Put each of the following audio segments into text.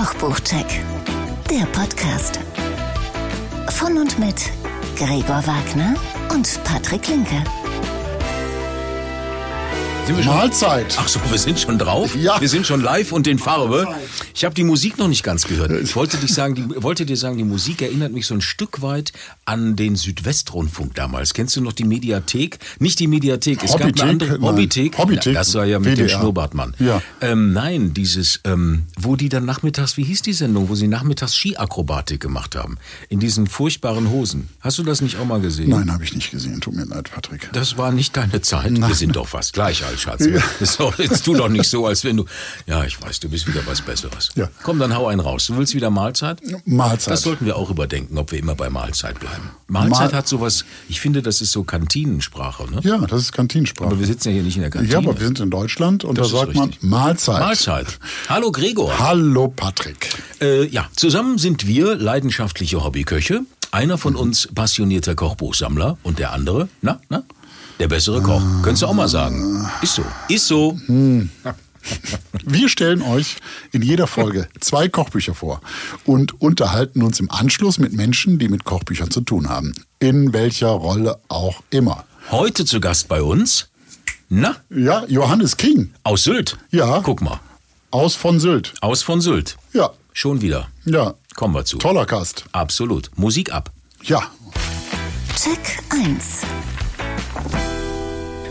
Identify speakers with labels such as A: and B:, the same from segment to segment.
A: Kochbuchcheck, der Podcast. Von und mit Gregor Wagner und Patrick Linke.
B: Wir schon?
C: Mahlzeit.
B: Ach so, wir sind schon drauf?
C: Ja.
B: Wir sind schon live und in Farbe. Ich habe die Musik noch nicht ganz gehört. Ich wollte, dich sagen, die, wollte dir sagen, die Musik erinnert mich so ein Stück weit an den Südwestrundfunk damals. Kennst du noch die Mediathek? Nicht die Mediathek, es
C: Hobbythek?
B: gab eine andere
C: Nein.
B: Hobbythek. Das war ja mit dem
C: WDR.
B: Schnurrbartmann.
C: Ja.
B: Ähm, nein, dieses, ähm, wo die dann nachmittags, wie hieß die Sendung, wo sie nachmittags Skiakrobatik gemacht haben. In diesen furchtbaren Hosen. Hast du das nicht auch mal gesehen?
C: Nein, habe ich nicht gesehen. Tut mir leid, Patrick.
B: Das war nicht deine Zeit. Wir sind doch fast gleich alt, Schatz. Doch, jetzt tu doch nicht so, als wenn du. Ja, ich weiß, du bist wieder was Besseres.
C: Ja.
B: Komm, dann hau einen raus. Du willst wieder Mahlzeit?
C: Mahlzeit.
B: Das sollten wir auch überdenken, ob wir immer bei Mahlzeit bleiben. Mahlzeit
C: Mahl-
B: hat sowas, ich finde, das ist so Kantinensprache, ne?
C: Ja, das ist Kantinensprache.
B: Aber wir sitzen ja hier nicht in der Kantine.
C: ja, aber wir sind in Deutschland und
B: Das
C: da sagt man
B: richtig.
C: Mahlzeit.
B: Mahlzeit. Hallo Gregor.
C: Hallo, Patrick.
B: Äh, ja, zusammen sind wir leidenschaftliche Hobbyköche. Einer von uns passionierter Kochbuchsammler und der andere, na, na, der bessere Koch. Könntest du auch mal sagen. Ist so. Ist so.
C: Wir stellen euch in jeder Folge zwei Kochbücher vor und unterhalten uns im Anschluss mit Menschen, die mit Kochbüchern zu tun haben. In welcher Rolle auch immer.
B: Heute zu Gast bei uns, na,
C: Ja, Johannes King
B: aus Sylt.
C: Ja.
B: Guck mal,
C: aus von Sylt.
B: aus von Sylt.
C: Ja,
B: Schon wieder.
C: ja.
B: Kommen wir zu.
C: Toller Gast.
B: Absolut. Musik ab.
C: Ja,
A: Check 1.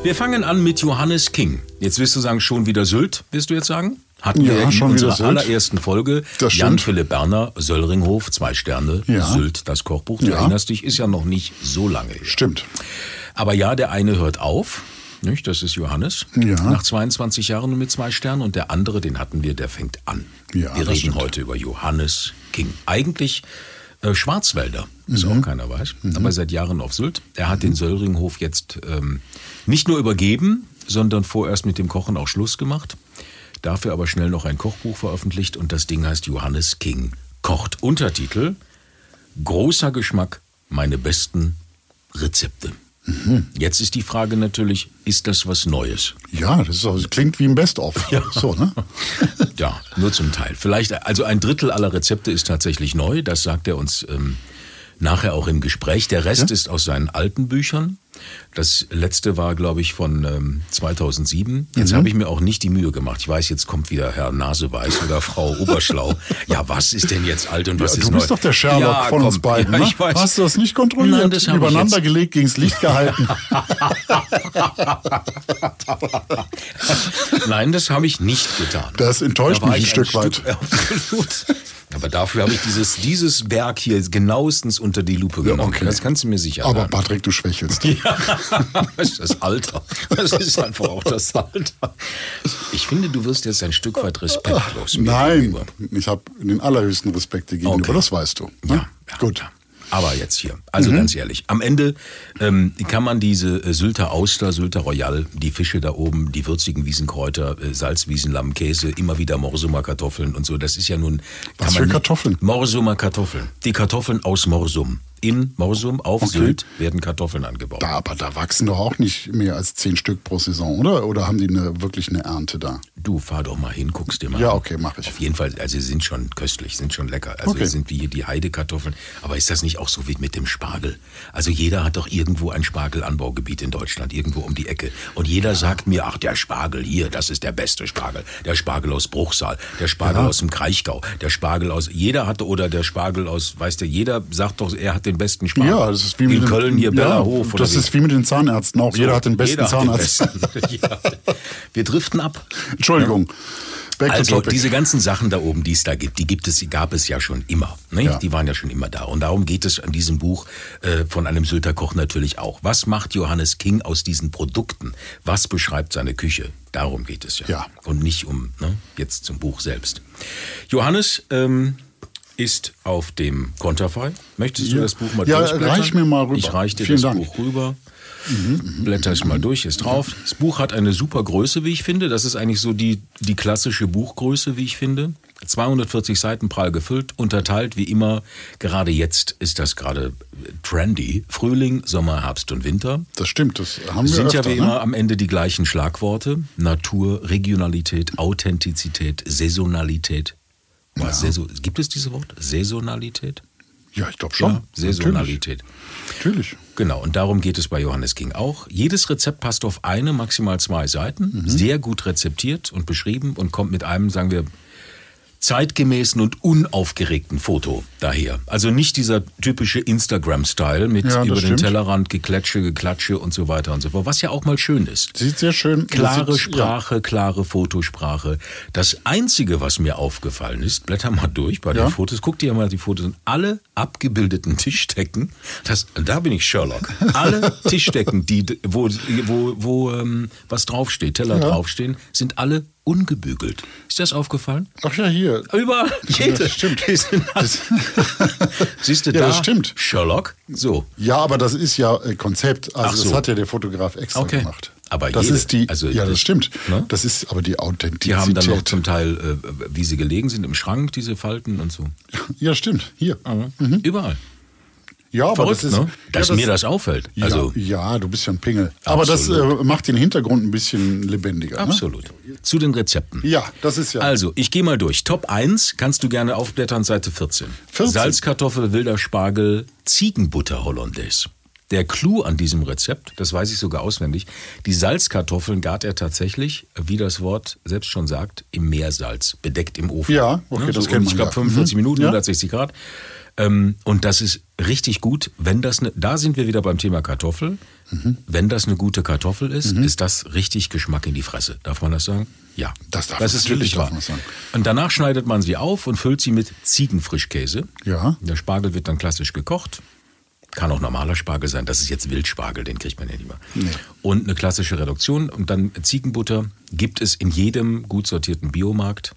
B: Wir fangen an mit Johannes King. Jetzt wirst du sagen, schon wieder Sylt, wirst du jetzt sagen? Hatten
C: Ja,
B: wir in
C: schon
B: unserer allerersten Folge. Jan-Philipp Berner, Söllringhof, zwei Sterne,
C: Ja.
B: Sylt, das Kochbuch. Du
C: Ja.
B: erinnerst dich, ist ja noch nicht so lange her.
C: stimmt.
B: Aber ja, der eine hört auf. Nicht? Das ist Johannes.
C: Ja.
B: Nach 22 Jahren mit zwei Sternen. Und der andere, den hatten wir, der fängt an.
C: Ja,
B: wir reden
C: stimmt.
B: heute über Johannes King. Eigentlich äh, Schwarzwälder, was
C: Mhm.
B: auch keiner weiß. Aber seit Jahren auf Sylt. Er hat den Söllringhof jetzt ähm, nicht nur übergeben, sondern vorerst mit dem Kochen auch Schluss gemacht. Dafür aber schnell noch ein Kochbuch veröffentlicht und das Ding heißt Johannes King kocht. Untertitel Großer Geschmack, meine besten Rezepte.
C: Mhm.
B: Jetzt ist die Frage natürlich, ist das was Neues?
C: Ja, das, ist das klingt wie ein Best-of. So, ne?
B: Ja, nur zum Teil. Vielleicht, also ein Drittel aller Rezepte ist tatsächlich neu, das sagt er uns ähm, nachher auch im Gespräch. Der Rest ist aus seinen alten Büchern. Das letzte war, glaube ich, von ähm, 2007. Jetzt habe ich mir auch nicht die Mühe gemacht. Ich weiß, jetzt kommt wieder Herr Naseweiß oder Frau Oberschlau. Ja, was ist denn jetzt alt und was
C: Ja,
B: ist
C: du
B: neu?
C: bist doch der Sherlock
B: Ja,
C: von
B: komm.
C: uns beiden.
B: Ja,
C: ne?
B: ich weiß.
C: Hast du das nicht kontrolliert?
B: Nein, das
C: Übereinander gelegt, gegens Licht gehalten.
B: Nein, das habe ich nicht getan.
C: Das enttäuscht
B: Da
C: mich ein Stück weit.
B: Absolut. Aber dafür habe ich dieses, dieses Werk hier genauestens unter die Lupe genommen.
C: okay.
B: Das kannst du mir sicher
C: Aber. Patrick, du schwächelst.
B: Das ist das Alter. Das ist einfach auch das Alter. Ich finde, du wirst jetzt ein Stück weit respektlos mir
C: Nein,
B: gegenüber.
C: ich habe den allerhöchsten Respekt dir gegenüber,
B: Okay.
C: das weißt du. Ne?
B: Ja, ja,
C: Gut.
B: Aber jetzt hier. Also ganz ehrlich, am Ende ähm, kann man diese äh, Sylter Auster, Sylter Royal, die Fische da oben, die würzigen Wiesenkräuter, äh, Salzwiesen, Lamm, Käse, immer wieder Morsumer Kartoffeln und so. Das ist ja nun.
C: Was für Kartoffeln?
B: Morsumer Kartoffeln. Die Kartoffeln aus Morsum. In Morsum auf
C: Okay.
B: Sylt werden Kartoffeln angebaut.
C: Da, aber da wachsen doch auch nicht mehr als zehn Stück pro Saison, oder? Oder haben die eine, wirklich eine Ernte da?
B: Du fahr doch mal hin, guckst dir mal
C: Ja,
B: an.
C: okay, mach ich.
B: Auf jeden Fall, also sie sind schon köstlich, sind schon lecker. Also
C: Okay.
B: sind wie hier die Heidekartoffeln. Aber ist das nicht auch so wie mit dem Spargel? Also jeder hat doch irgendwo ein Spargelanbaugebiet in Deutschland, irgendwo um die Ecke. Und jeder sagt mir, ach, der Spargel hier, das ist der beste Spargel. Der Spargel aus Bruchsal, der Spargel
C: Ja.
B: aus dem Kraichgau, der Spargel aus, jeder hatte, oder der Spargel aus, weißt du, jeder sagt doch, er hat den besten Spargel.
C: Ja, das ist wie mit
B: in
C: den-
B: Köln hier,
C: ja,
B: Bellerhof.
C: Das ist wie mit den Zahnärzten auch. Jeder hat den besten
B: hat den
C: Zahnarzt.
B: besten. ja. Wir driften ab.
C: Entschuldigung. To
B: Also diese ganzen Sachen da oben, die es da gibt, die gibt es, die gab es ja schon immer. Ne?
C: Ja.
B: Die waren ja schon immer da. Und darum geht es an diesem Buch äh, von einem Sylter Koch natürlich auch. Was macht Johannes King aus diesen Produkten? Was beschreibt seine Küche? Darum geht es ja.
C: Ja.
B: Und nicht um ne, jetzt zum Buch selbst. Johannes ähm, ist auf dem Konterfei. Möchtest du
C: Ja.
B: das Buch mal
C: Ja,
B: durchblättern?
C: reich mir mal rüber.
B: Ich reich dir
C: Vielen
B: das
C: Dank.
B: Buch rüber. Blätter es mal durch, ist drauf. Das Buch hat eine super Größe, wie ich finde. Das ist eigentlich so die, die klassische Buchgröße, wie ich finde. 240 Seiten prall gefüllt, unterteilt wie immer. Gerade jetzt ist das gerade trendy. Frühling, Sommer, Herbst und Winter.
C: Das stimmt, das haben wir
B: sind
C: öfter,
B: ja wie
C: ne?
B: immer am Ende die gleichen Schlagworte. Natur, Regionalität, Authentizität, Saisonalität War Saison, gibt es dieses Wort? Saisonalität?
C: Ja, ich glaube schon.
B: Ja, Saisonalität.
C: Natürlich.
B: Genau, und darum geht es bei Johannes King auch. Jedes Rezept passt auf eine, maximal zwei Seiten, sehr gut rezeptiert und beschrieben und kommt mit einem, sagen wir, zeitgemäßen und unaufgeregten Foto daher. Also nicht dieser typische Instagram-Style mit
C: Ja,
B: über den
C: stimmt.
B: Tellerrand Geklatsche, Geklatsche und so weiter und so fort, was ja auch mal schön ist.
C: Sieht sehr schön
B: Klare
C: sieht,
B: Sprache, klare Fotosprache. Das Einzige, was mir aufgefallen ist, blätter mal durch bei
C: Ja.
B: den Fotos, guck dir mal die Fotos an, alle abgebildeten Tischdecken, das, da bin ich Sherlock, alle Tischdecken, die, wo, wo, wo ähm, was draufsteht, Teller
C: Ja.
B: draufstehen, sind alle ungebügelt. Ist das aufgefallen?
C: Ach ja, hier.
B: Überall, jede.
C: das stimmt.
B: Siehst du
C: Ja,
B: da?
C: das stimmt.
B: Sherlock, so.
C: Ja, aber das ist ja äh, Konzept. Also
B: Ach so.
C: das hat ja der Fotograf extra
B: Okay.
C: gemacht.
B: Aber
C: das
B: jede-
C: ist die.
B: also
C: ja, das stimmt.
B: ne?
C: Das ist aber die Authentizität.
B: Die haben dann noch zum Teil, äh, wie sie gelegen sind, im Schrank, diese Falten und so.
C: ja, stimmt. Hier.
B: Überall.
C: Ja, aber
B: Verrückt,
C: das ist.
B: ne? Dass
C: ja,
B: mir das auffällt.
C: Ja,
B: Also,
C: ja, du bist ja ein Pingel. Aber das
B: Absolut.
C: äh, macht den Hintergrund ein bisschen lebendiger. Ne?
B: absolut. Zu den Rezepten.
C: Ja, das ist ja.
B: Also, ich gehe mal durch. Top 1 kannst du gerne aufblättern, Seite 14.
C: 14.
B: Salzkartoffel, wilder Spargel, Ziegenbutter Hollandaise. Der Clou an diesem Rezept, das weiß ich sogar auswendig, die Salzkartoffeln gart er tatsächlich, wie das Wort selbst schon sagt, im Meersalz, bedeckt im Ofen.
C: Ja, okay,
B: Ne,
C: das
B: so,
C: kennt
B: um,
C: man
B: Ich glaube
C: ja.
B: 45
C: Mhm.
B: Minuten,
C: Ja.
B: 160 Grad. Ähm, und das ist richtig gut, wenn das ne, da sind wir wieder beim Thema Kartoffel.
C: Mhm.
B: Wenn das eine gute Kartoffel ist, ist das richtig Geschmack in die Fresse. Darf man das sagen? Ja.
C: Das darf-
B: das ist
C: natürlich
B: wirklich wahr.
C: das.
B: Und danach schneidet man sie auf und füllt sie mit Ziegenfrischkäse.
C: Ja.
B: Der Spargel wird dann klassisch gekocht. Kann auch normaler Spargel sein. Das ist jetzt Wildspargel, den kriegt man ja nicht mehr.
C: Nee.
B: Und eine klassische Reduktion. Und dann Ziegenbutter gibt es in jedem gut sortierten Biomarkt,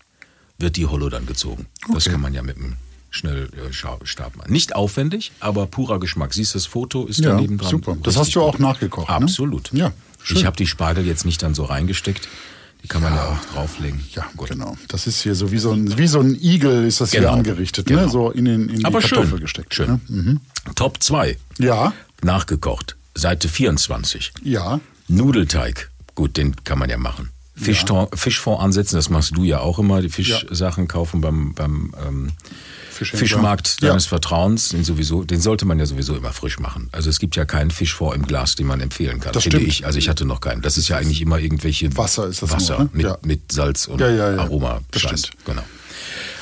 B: wird die Hollow dann gezogen. Das
C: Okay.
B: kann man ja mit einem Schnellstab machen. Nicht aufwendig, aber purer Geschmack. Siehst du, das Foto ist
C: Ja,
B: daneben dran.
C: super. Das hast du auch nachgekocht, ne?
B: Absolut.
C: Ja, schön.
B: Ich habe die Spargel jetzt nicht dann so reingesteckt. Die kann man ja, auch drauflegen.
C: Ja,
B: Gut.
C: genau. Das ist hier so wie so ein, wie so ein Igel ist das hier
B: Genau.
C: angerichtet,
B: Genau.
C: ne? So in, den, in die
B: Aber
C: Kartoffel
B: schön.
C: gesteckt.
B: schön.
C: Ne? Mhm.
B: Top 2.
C: Ja,
B: Nachgekocht. Seite 24.
C: ja.
B: Nudelteig. Gut, den kann man ja machen. Fischton, Fischfond ansetzen, das machst du ja auch immer. Die Fischsachen kaufen beim, beim ähm,
C: Fischhändler.
B: Fischmarkt
C: Ja.
B: deines Vertrauens. Den, sowieso, den sollte man ja sowieso immer frisch machen. Also es gibt ja keinen Fischfond im Glas, den man empfehlen kann,
C: Das
B: finde
C: stimmt.
B: ich. Also ich hatte noch keinen. Das ist ja eigentlich immer irgendwelche
C: Wasser ist das
B: Wasser
C: nur, ne?
B: mit,
C: Ja.
B: mit Salz und
C: Ja, ja, ja.
B: Aroma.
C: Das
B: Scheiß.
C: stimmt.
B: Genau.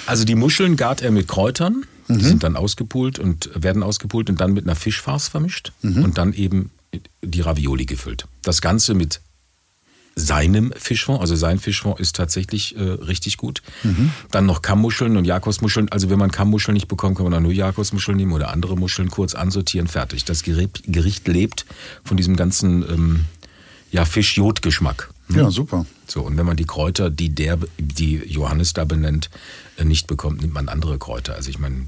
B: Also die Muscheln gart er mit Kräutern.
C: Mhm.
B: Die sind dann ausgepult und werden ausgepult und dann mit einer Fischfarce vermischt
C: Mhm.
B: und dann eben die Ravioli gefüllt. Das Ganze mit seinem Fischfond, also sein Fischfond ist tatsächlich äh, richtig gut.
C: Mhm.
B: Dann noch Kammmuscheln und Jakobsmuscheln. Also wenn man Kammmuscheln nicht bekommt, kann man dann nur Jakobsmuscheln nehmen oder andere Muscheln kurz ansortieren, fertig. Das Gericht, lebt von diesem ganzen ähm, ja, Fisch-Jod-Geschmack.
C: Ja, super.
B: So, und wenn man die Kräuter, die der, die Johannes da benennt, äh, nicht bekommt, nimmt man andere Kräuter. Also ich meine,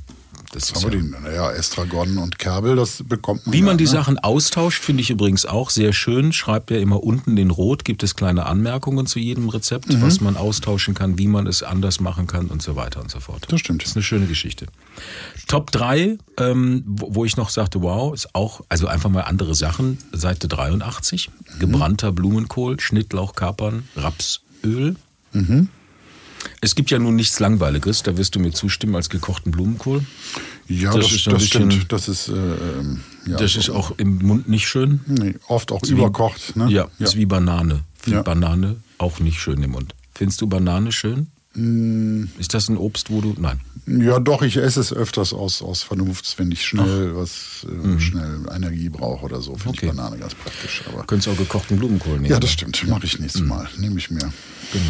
B: das ist
C: Aber
B: ja,
C: die, naja, Estragon und Kerbel, das bekommt man
B: wie
C: ja,
B: man die
C: ne?
B: Sachen austauscht, finde ich übrigens auch sehr schön. Schreibt er immer unten den Rot, gibt es kleine Anmerkungen zu jedem Rezept,
C: Mhm.
B: was man austauschen kann, wie man es anders machen kann und so weiter und so fort.
C: Das stimmt.
B: Das ist eine schöne Geschichte. Top 3, ähm, wo wo ich noch sagte, wow, ist auch, also einfach mal andere Sachen. Seite 83,
C: Mhm.
B: gebrannter Blumenkohl, Schnittlauch, Kapern, Rapsöl.
C: Mhm.
B: Es gibt ja nun nichts Langweiliges, da wirst du mir zustimmen, als gekochten Blumenkohl.
C: Ja,
B: Das
C: das,
B: ist
C: das
B: bisschen-
C: stimmt. Das ist, äh, ähm, ja,
B: das ist auch im Mund nicht schön.
C: nee, oft auch
B: wie-
C: überkocht. Ne?
B: Ja, ist wie Banane.
C: Ja.
B: Banane auch nicht schön im Mund. Findest du Banane schön?
C: Mm.
B: Ist das ein Obst, wo du. Nein.
C: Ja, doch, ich esse es öfters aus, aus Vernunft, wenn ich schnell was, äh,
B: Mhm.
C: schnell Energie brauche oder so. Finde
B: Okay.
C: ich Banane ganz praktisch. Aber
B: Könntest auch gekochten Blumenkohl nehmen.
C: ja, das stimmt. Mache ich nächstes Mal. Nehme ich mir.
B: Genau.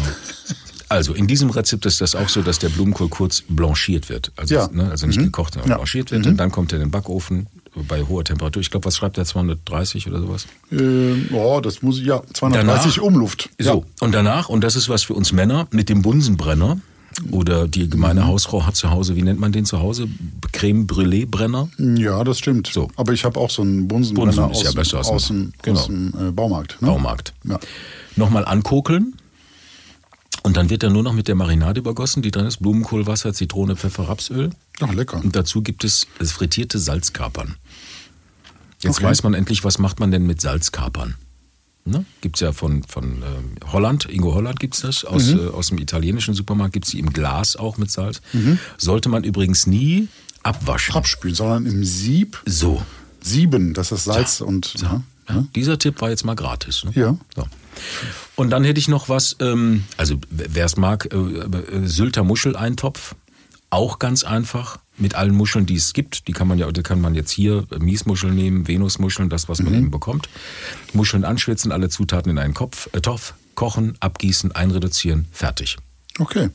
B: Also in diesem Rezept ist das auch so, dass der Blumenkohl kurz blanchiert wird. Also,
C: Ja.
B: ne, also nicht
C: Mhm.
B: gekocht, sondern
C: Ja.
B: blanchiert wird. Und dann kommt er in den Backofen bei hoher Temperatur. Ich glaube, was schreibt er? 230 oder sowas?
C: Ähm, oh, das muss ich, ja, 230 Umluft.
B: So, und danach, und das ist was für uns Männer, mit dem Bunsenbrenner oder die gemeine
C: Mhm.
B: Hausfrau hat zu Hause, wie nennt man den zu Hause? Creme Brûlée Brenner?
C: Ja. das stimmt.
B: So.
C: Aber ich habe auch so einen Bunsenbrenner
B: Bunsen ist
C: aus,
B: ja besser ein-
C: aus dem,
B: genau.
C: aus dem äh, Baumarkt. Ne?
B: Baumarkt.
C: Ja.
B: Nochmal ankokeln. Und dann wird er nur noch mit der Marinade übergossen, die drin ist. Blumenkohlwasser, Zitrone, Pfeffer, Rapsöl.
C: Ach, lecker.
B: Und dazu gibt es frittierte Salzkapern. Jetzt
C: Okay.
B: weiß man endlich, was macht man denn mit Salzkapern? Ne? Gibt es ja von, von ähm, Holland, Ingo Holland gibt es das, aus,
C: Mhm.
B: äh, aus dem italienischen Supermarkt gibt es die im Glas auch mit Salz.
C: Mhm.
B: Sollte man übrigens nie abwaschen.
C: Abspülen, sondern im Sieb
B: so.
C: sieben, das ist Salz und.
B: Ja. Ja, dieser Tipp war jetzt mal gratis. Ne?
C: Ja.
B: So. Und dann hätte ich noch was, ähm, also wer es mag, äh, äh, Sylter Muscheleintopf, auch ganz einfach mit allen Muscheln, die es gibt. Die kann man ja, die kann man jetzt hier äh, Miesmuscheln nehmen, Venusmuscheln, das was man eben bekommt. Muscheln anschwitzen, alle Zutaten in einen Kopf, äh, Topf, kochen, abgießen, einreduzieren, fertig.
C: Okay.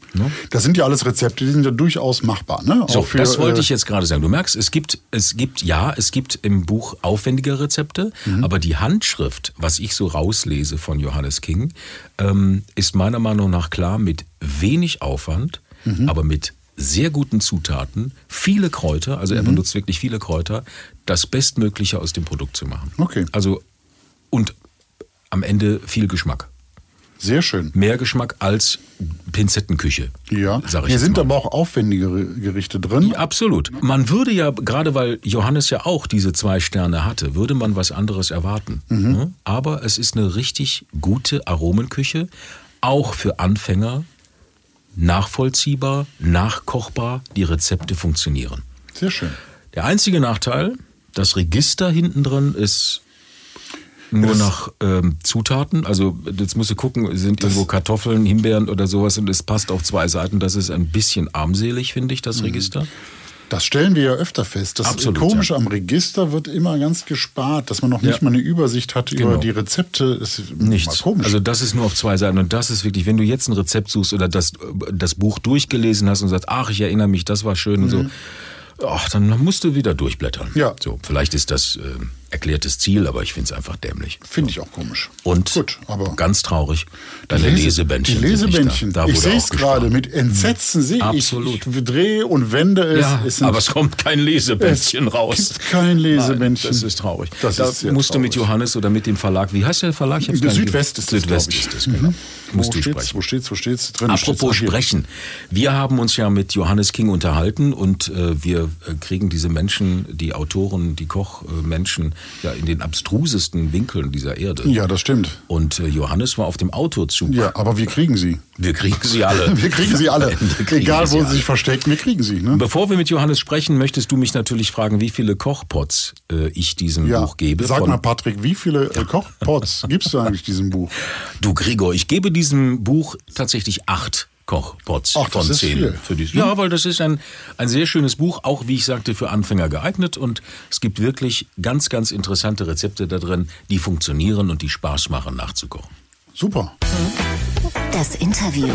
C: Das sind ja alles Rezepte, die sind ja durchaus machbar. Ne?
B: So,
C: für,
B: das wollte
C: äh,
B: ich jetzt gerade sagen. Du merkst, es gibt, es gibt, ja, es gibt im Buch aufwendige Rezepte,
C: Mhm.
B: aber die Handschrift, was ich so rauslese von Johannes King, ähm, ist meiner Meinung nach klar mit wenig Aufwand,
C: Mhm.
B: aber mit sehr guten Zutaten, viele Kräuter, also
C: Mhm.
B: er benutzt wirklich viele Kräuter, das Bestmögliche aus dem Produkt zu machen.
C: Okay.
B: Also, und am Ende viel Geschmack.
C: Sehr schön.
B: Mehr Geschmack als Pinzettenküche.
C: Ja.
B: sag ich
C: Hier sind
B: mal.
C: aber auch aufwendigere Gerichte drin.
B: Ja, Absolut. Man würde ja, gerade weil Johannes ja auch diese zwei Sterne hatte, würde man was anderes erwarten. Ne? Aber es ist eine richtig gute Aromenküche, auch für Anfänger, nachvollziehbar, nachkochbar, die Rezepte funktionieren.
C: Sehr schön.
B: Der einzige Nachteil, das Register hinten drin ist nur
C: das-
B: nach ähm, Zutaten. Also jetzt musst du gucken, sind irgendwo Kartoffeln, Himbeeren oder sowas und es passt auf zwei Seiten. Das ist ein bisschen armselig, finde ich, das Register.
C: Das stellen wir ja öfter fest. Das
B: Absolut,
C: Komische
B: ja.
C: am Register wird immer ganz gespart, dass man noch nicht
B: Ja.
C: mal eine Übersicht hat über
B: Genau.
C: die Rezepte. Das ist
B: Nichts.
C: Komisch.
B: Also das ist nur auf zwei Seiten und das ist wirklich, wenn du jetzt ein Rezept suchst oder das, das Buch durchgelesen hast und sagst, ach, ich erinnere mich, das war schön und so, ach, dann musst du wieder durchblättern.
C: Ja.
B: So, vielleicht ist das äh, erklärtes Ziel, aber ich finde es einfach dämlich.
C: Finde ich auch komisch.
B: Und
C: Gut, aber
B: ganz traurig, deine
C: Lese-
B: Lesebändchen.
C: Die Lesebändchen.
B: Da, da
C: ich sehe es gerade. Mit Entsetzen sehe ich.
B: Absolut.
C: Ich drehe und wende es.
B: Ja,
C: es
B: aber es kommt kein Lesebändchen
C: Es
B: raus.
C: gibt kein Lesebändchen.
B: Nein, das ist traurig.
C: Das
B: da
C: ist
B: musst du mit
C: traurig.
B: Johannes oder mit dem Verlag, wie heißt der Verlag? Ich
C: Südwest ist es,
B: Südwest ist es, genau. Musst
C: wo
B: du
C: steht's,
B: sprechen.
C: Wo steht's? Wo steht's? Drin
B: Apropos
C: steht's. Hier.
B: sprechen. Wir haben uns ja mit Johannes King unterhalten und äh, wir äh, kriegen diese Menschen, die Autoren, die Kochmenschen, ja in den abstrusesten Winkeln dieser Erde.
C: Ja, das stimmt.
B: Und äh, Johannes war auf dem Autozug.
C: Ja, aber wir kriegen sie.
B: Wir kriegen sie alle.
C: Wir kriegen sie alle.
B: Kriegen
C: Egal, wo sie
B: alle.
C: sich verstecken, wir kriegen sie. Ne?
B: Bevor wir mit Johannes sprechen, möchtest du mich natürlich fragen, wie viele Kochpots äh, ich diesem
C: Ja,
B: Buch gebe.
C: sag mal, Patrick, wie viele äh, Kochpots gibst du eigentlich diesem Buch?
B: Du Gregor, ich gebe diesem Buch tatsächlich acht Kochpots
C: Ach, das
B: von
C: ist
B: zehn.
C: viel.
B: Für die, ja, weil das ist ein, ein sehr schönes Buch, auch wie ich sagte, für Anfänger geeignet. Und es gibt wirklich ganz, ganz interessante Rezepte da drin, die funktionieren und die Spaß machen nachzukochen.
C: Super.
A: Das Interview.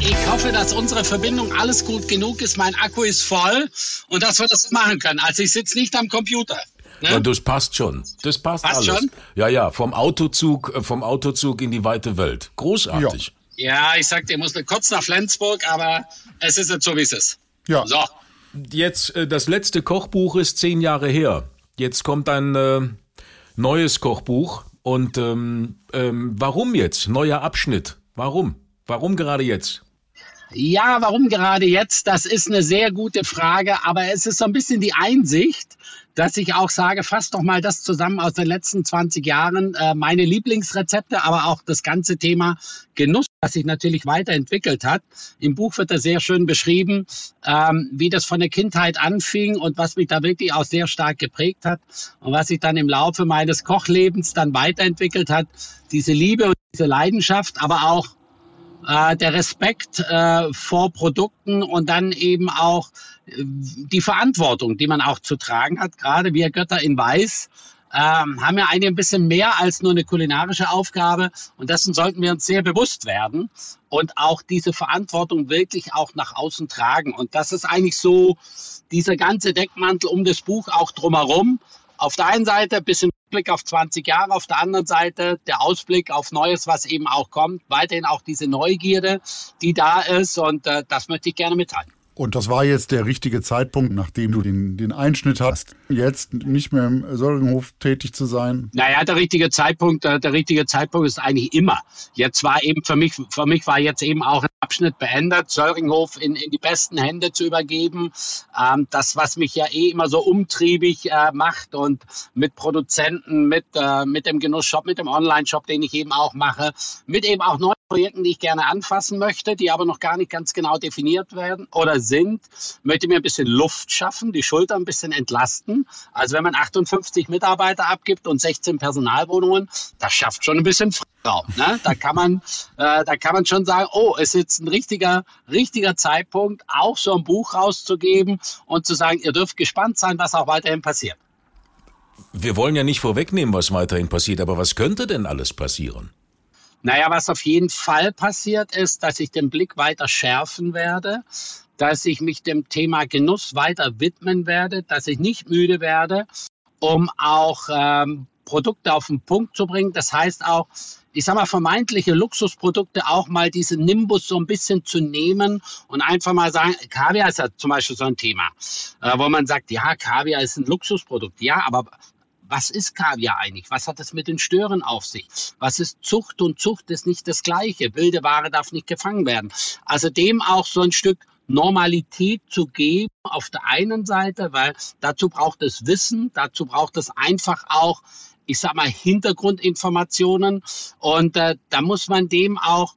D: Ich hoffe, dass unsere Verbindung alles gut genug ist. Mein Akku ist voll und dass wir das machen können. Also ich sitze nicht am Computer. Ne?
B: Ja, das passt schon. Das passt,
D: Passt
B: alles.
D: schon?
B: Ja, ja, vom Autozug, äh, vom Autozug in die weite Welt. Großartig.
D: Ja, ich sagte, ich muss nur kurz nach Flensburg, aber es ist jetzt so, wie es ist.
C: Ja.
D: So.
B: Jetzt, äh, das letzte Kochbuch ist zehn Jahre her. Jetzt kommt ein äh, neues Kochbuch. Und ähm, ähm, warum jetzt? Neuer Abschnitt. Warum? Warum gerade jetzt?
D: Ja, warum gerade jetzt? Das ist eine sehr gute Frage, aber es ist so ein bisschen die Einsicht, dass ich auch sage, fasst doch mal das zusammen aus den letzten 20 Jahren, äh, meine Lieblingsrezepte, aber auch das ganze Thema Genuss, das sich natürlich weiterentwickelt hat. Im Buch wird das sehr schön beschrieben, ähm, wie das von der Kindheit anfing und was mich da wirklich auch sehr stark geprägt hat und was sich dann im Laufe meines Kochlebens dann weiterentwickelt hat. Diese Liebe und diese Leidenschaft, aber auch äh, der Respekt äh, vor Produkten und dann eben auch äh, die Verantwortung, die man auch zu tragen hat. Gerade wir Götter in Weiß ähm, haben ja eigentlich ein bisschen mehr als nur eine kulinarische Aufgabe und dessen sollten wir uns sehr bewusst werden und auch diese Verantwortung wirklich auch nach außen tragen. Und das ist eigentlich so dieser ganze Deckmantel um das Buch auch drumherum. Auf der einen Seite ein bisschen Blick auf 20 Jahre, auf der anderen Seite der Ausblick auf Neues, was eben auch kommt. Weiterhin auch diese Neugierde, die da ist und äh, das möchte ich gerne mitteilen.
C: Und das war jetzt der richtige Zeitpunkt, nachdem du den, den Einschnitt hast, jetzt nicht mehr im Sorgenhof tätig zu sein?
D: Naja, der richtige Zeitpunkt, der, der richtige Zeitpunkt ist eigentlich immer. Jetzt war eben für mich, für mich war jetzt eben auch ein Abschnitt beendet, Söringhof in, in die besten Hände zu übergeben. Ähm, das, was mich ja eh immer so umtriebig äh, macht und mit Produzenten, mit, äh, mit dem Genussshop, mit dem Online-Shop, den ich eben auch mache, mit eben auch neuen Projekten, die ich gerne anfassen möchte, die aber noch gar nicht ganz genau definiert werden oder sind, möchte mir ein bisschen Luft schaffen, die Schulter ein bisschen entlasten. Also wenn man 58 Mitarbeiter abgibt und 16 Personalwohnungen, das schafft schon ein bisschen Freiraum. Ne? Da kann man, äh, da kann man schon sagen, oh, es ist jetzt ein richtiger, richtiger Zeitpunkt, auch so ein Buch rauszugeben und zu sagen, ihr dürft gespannt sein, was auch weiterhin passiert.
B: Wir wollen ja nicht vorwegnehmen, was weiterhin passiert, aber was könnte denn alles passieren?
D: Naja, was auf jeden Fall passiert ist, dass ich den Blick weiter schärfen werde, dass ich mich dem Thema Genuss weiter widmen werde, dass ich nicht müde werde, um auch ähm, Produkte auf den Punkt zu bringen. Das heißt auch, ich sag mal, vermeintliche Luxusprodukte auch mal diesen Nimbus so ein bisschen zu nehmen und einfach mal sagen, Kaviar ist ja zum Beispiel so ein Thema, äh, wo man sagt, ja, Kaviar ist ein Luxusprodukt. Ja, aber was ist Kaviar eigentlich? Was hat es mit den Stören auf sich? Was ist Zucht? Und Zucht ist nicht das Gleiche. Wilde Ware darf nicht gefangen werden. Also dem auch so ein Stück Normalität zu geben auf der einen Seite, weil dazu braucht es Wissen, dazu braucht es einfach auch, ich sag mal, Hintergrundinformationen und äh, da muss man dem auch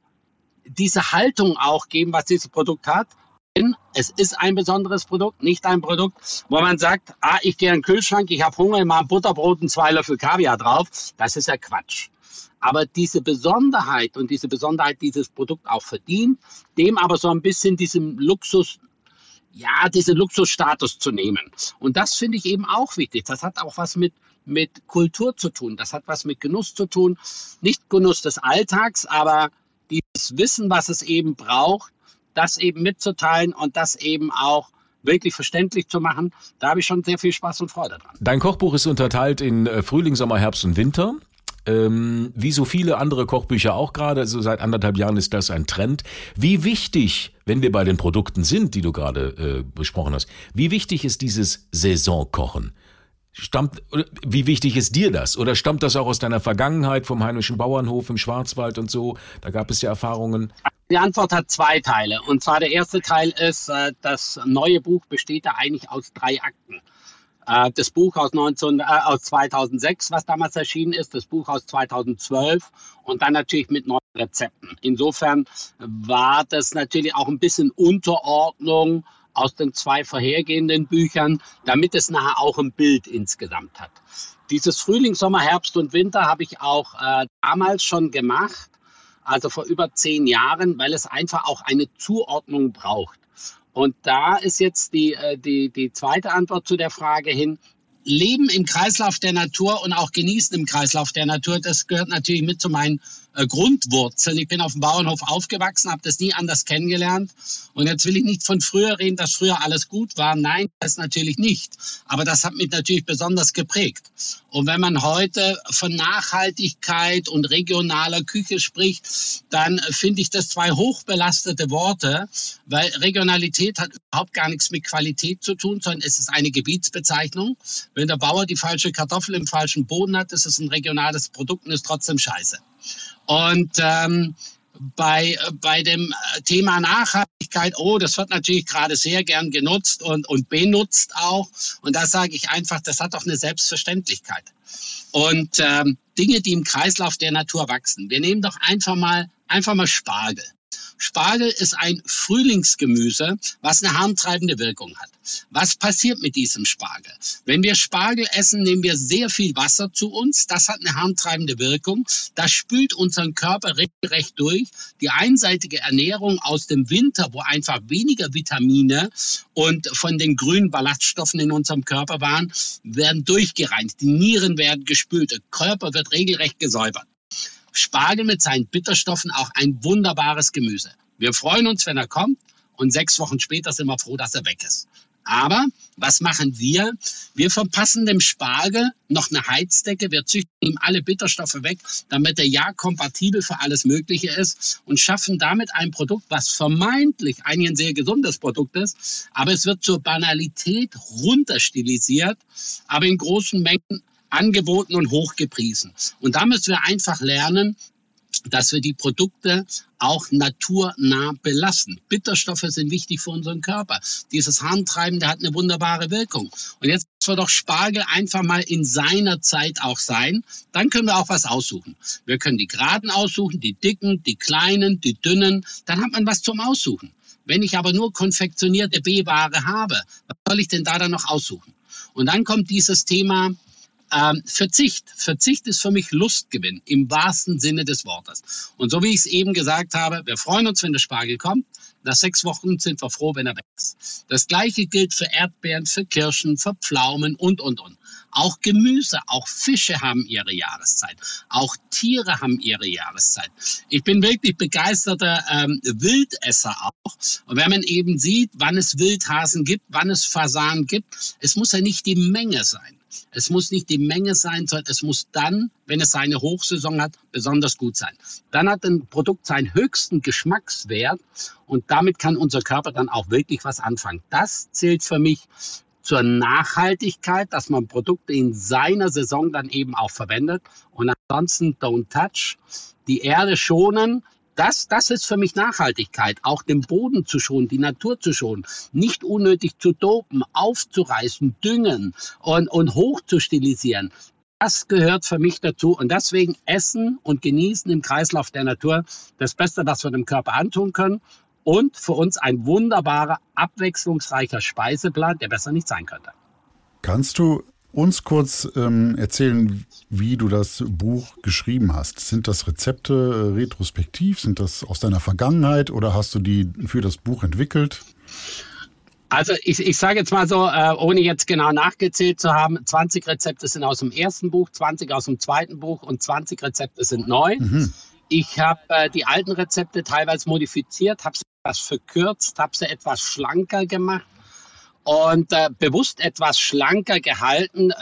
D: diese Haltung auch geben, was dieses Produkt hat. Es ist ein besonderes Produkt, nicht ein Produkt, wo man sagt, ah, ich gehe in den Kühlschrank, ich habe Hunger, ich mache Butterbrot und zwei Löffel Kaviar drauf. Das ist ja Quatsch. Aber diese Besonderheit und diese Besonderheit dieses Produkt auch verdient, dem aber so ein bisschen diesem Luxus, ja, diesen Luxusstatus zu nehmen. Und das finde ich eben auch wichtig. Das hat auch was mit, mit Kultur zu tun. Das hat was mit Genuss zu tun. Nicht Genuss des Alltags, aber dieses Wissen, was es eben braucht, das eben mitzuteilen und das eben auch wirklich verständlich zu machen, da habe ich schon sehr viel Spaß und Freude dran.
B: Dein Kochbuch ist unterteilt in äh, Frühling, Sommer, Herbst und Winter. Ähm, wie so viele andere Kochbücher auch gerade, also seit anderthalb Jahren ist das ein Trend. Wie wichtig, wenn wir bei den Produkten sind, die du gerade äh, besprochen hast, wie wichtig ist dieses Saisonkochen? Stammt, wie wichtig ist dir das? Oder stammt das auch aus deiner Vergangenheit vom heimischen Bauernhof im Schwarzwald und so? Da gab es ja Erfahrungen.
D: Die Antwort hat zwei Teile. Und zwar der erste Teil ist, äh, das neue Buch besteht da eigentlich aus drei Akten. Äh, das Buch aus, 19, äh, aus 2006, was damals erschienen ist, das Buch aus 2012 und dann natürlich mit neuen Rezepten. Insofern war das natürlich auch ein bisschen Unterordnung aus den zwei vorhergehenden Büchern, damit es nachher auch ein Bild insgesamt hat. Dieses Frühling, Sommer, Herbst und Winter habe ich auch äh, damals schon gemacht, also vor über zehn Jahren, weil es einfach auch eine Zuordnung braucht. Und da ist jetzt die, äh, die, die zweite Antwort zu der Frage hin. Leben im Kreislauf der Natur und auch genießen im Kreislauf der Natur, das gehört natürlich mit zu meinen äh, Grundwurzeln. Ich bin auf dem Bauernhof aufgewachsen, habe das nie anders kennengelernt. Und jetzt will ich nicht von früher reden, dass früher alles gut war. Nein, das natürlich nicht. Aber das hat mich natürlich besonders geprägt. Und wenn man heute von Nachhaltigkeit und regionaler Küche spricht, dann finde ich das zwei hochbelastete Worte, weil Regionalität hat überhaupt gar nichts mit Qualität zu tun, sondern es ist eine Gebietsbezeichnung. Wenn der Bauer die falsche Kartoffel im falschen Boden hat, ist es ein regionales Produkt und ist trotzdem scheiße. Und ähm, bei, bei dem Thema Nachhaltigkeit, oh, das wird natürlich gerade sehr gern genutzt und, und benutzt auch. Und da sage ich einfach, das hat doch eine Selbstverständlichkeit. Und ähm, Dinge, die im Kreislauf der Natur wachsen. Wir nehmen doch einfach mal, einfach mal Spargel. Spargel ist ein Frühlingsgemüse, was eine harntreibende Wirkung hat. Was passiert mit diesem Spargel? Wenn wir Spargel essen, nehmen wir sehr viel Wasser zu uns. Das hat eine harntreibende Wirkung. Das spült unseren Körper recht durch. Die einseitige Ernährung aus dem Winter, wo einfach weniger Vitamine und von den grünen Ballaststoffen in unserem Körper waren, werden durchgereinigt. Die Nieren werden gespült. Der Körper wird regelrecht gesäubert. Spargel mit seinen Bitterstoffen auch ein wunderbares Gemüse. Wir freuen uns, wenn er kommt und sechs Wochen später sind wir froh, dass er weg ist. Aber was machen wir? Wir verpassen dem Spargel noch eine Heizdecke. Wir züchten ihm alle Bitterstoffe weg, damit er ja kompatibel für alles Mögliche ist und schaffen damit ein Produkt, was vermeintlich eigentlich ein sehr gesundes Produkt ist. Aber es wird zur Banalität runterstilisiert, aber in großen Mengen angeboten und hochgepriesen. Und da müssen wir einfach lernen, dass wir die Produkte auch naturnah belassen. Bitterstoffe sind wichtig für unseren Körper. Dieses Harntreiben, hat eine wunderbare Wirkung. Und jetzt soll doch Spargel einfach mal in seiner Zeit auch sein. Dann können wir auch was aussuchen. Wir können die Geraden aussuchen, die dicken, die kleinen, die dünnen. Dann hat man was zum Aussuchen. Wenn ich aber nur konfektionierte B-Ware habe, was soll ich denn da dann noch aussuchen? Und dann kommt dieses Thema ähm, Verzicht. Verzicht ist für mich Lustgewinn im wahrsten Sinne des Wortes. Und so wie ich es eben gesagt habe, wir freuen uns, wenn der Spargel kommt. Nach sechs Wochen sind wir froh, wenn er weg ist. Das gleiche gilt für Erdbeeren, für Kirschen, für Pflaumen und, und, und. Auch Gemüse, auch Fische haben ihre Jahreszeit. Auch Tiere haben ihre Jahreszeit. Ich bin wirklich begeisterter ähm, Wildesser auch. Und wenn man eben sieht, wann es Wildhasen gibt, wann es Fasan gibt, es muss ja nicht die Menge sein. Es muss nicht die Menge sein, sondern es muss dann, wenn es seine Hochsaison hat, besonders gut sein. Dann hat ein Produkt seinen höchsten Geschmackswert und damit kann unser Körper dann auch wirklich was anfangen. Das zählt für mich zur Nachhaltigkeit, dass man Produkte in seiner Saison dann eben auch verwendet. Und ansonsten don't touch. Die Erde schonen, das, das ist für mich Nachhaltigkeit, auch den Boden zu schonen, die Natur zu schonen, nicht unnötig zu dopen, aufzureißen, düngen und, und hoch zu stilisieren. Das gehört für mich dazu und deswegen Essen und Genießen im Kreislauf der Natur das Beste, was wir dem Körper antun können und für uns ein wunderbarer, abwechslungsreicher Speiseplan, der besser nicht sein könnte.
C: Kannst du uns kurz ähm, erzählen, wie du das Buch geschrieben hast? Sind das Rezepte äh, retrospektiv? Sind das aus deiner Vergangenheit oder hast du die für das Buch entwickelt?
D: Also ich, ich sage jetzt mal so, äh, ohne jetzt genau nachgezählt zu haben, 20 Rezepte sind aus dem ersten Buch, 20 aus dem zweiten Buch und 20 Rezepte sind neu. Mhm. Ich habe äh, die alten Rezepte teilweise modifiziert, habe sie etwas verkürzt, habe sie etwas schlanker gemacht und äh, bewusst etwas schlanker gehalten. Äh,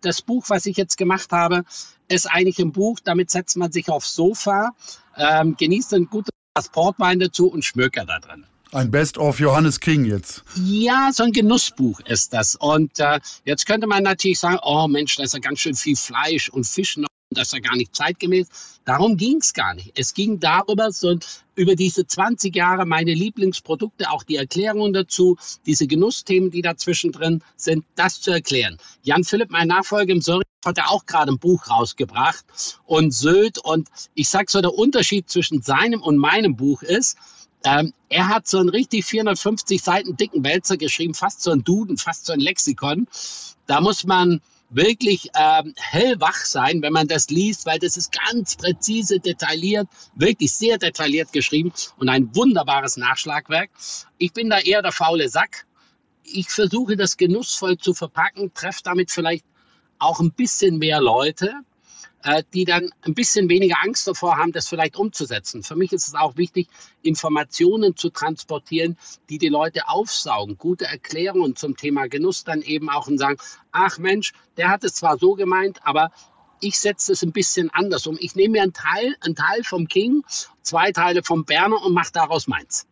D: das Buch, was ich jetzt gemacht habe, ist eigentlich ein Buch, damit setzt man sich aufs Sofa, ähm, genießt ein gutes Portwein dazu und schmökert da drin.
C: Ein Best-of Johannes King jetzt.
D: Ja, so ein Genussbuch ist das. Und äh, jetzt könnte man natürlich sagen, oh Mensch, da ist ja ganz schön viel Fleisch und Fisch noch das ja gar nicht zeitgemäß. Darum ging es gar nicht. Es ging darüber, so über diese 20 Jahre meine Lieblingsprodukte, auch die Erklärungen dazu, diese Genussthemen, die dazwischen drin sind, das zu erklären. Jan Philipp, mein Nachfolger im Sorry, hat ja auch gerade ein Buch rausgebracht und Söd. Und ich sag so, der Unterschied zwischen seinem und meinem Buch ist, ähm, er hat so einen richtig 450 Seiten dicken Wälzer geschrieben, fast so ein Duden, fast so ein Lexikon. Da muss man wirklich ähm, hellwach sein, wenn man das liest, weil das ist ganz präzise, detailliert, wirklich sehr detailliert geschrieben und ein wunderbares Nachschlagwerk. Ich bin da eher der faule Sack. Ich versuche das genussvoll zu verpacken, treffe damit vielleicht auch ein bisschen mehr Leute, die dann ein bisschen weniger Angst davor haben, das vielleicht umzusetzen. Für mich ist es auch wichtig, Informationen zu transportieren, die die Leute aufsaugen, gute Erklärungen zum Thema Genuss dann eben auch und sagen, ach Mensch, der hat es zwar so gemeint, aber ich setze es ein bisschen anders um. Ich nehme mir einen Teil, einen Teil vom King, zwei Teile vom Berner und mache daraus meins.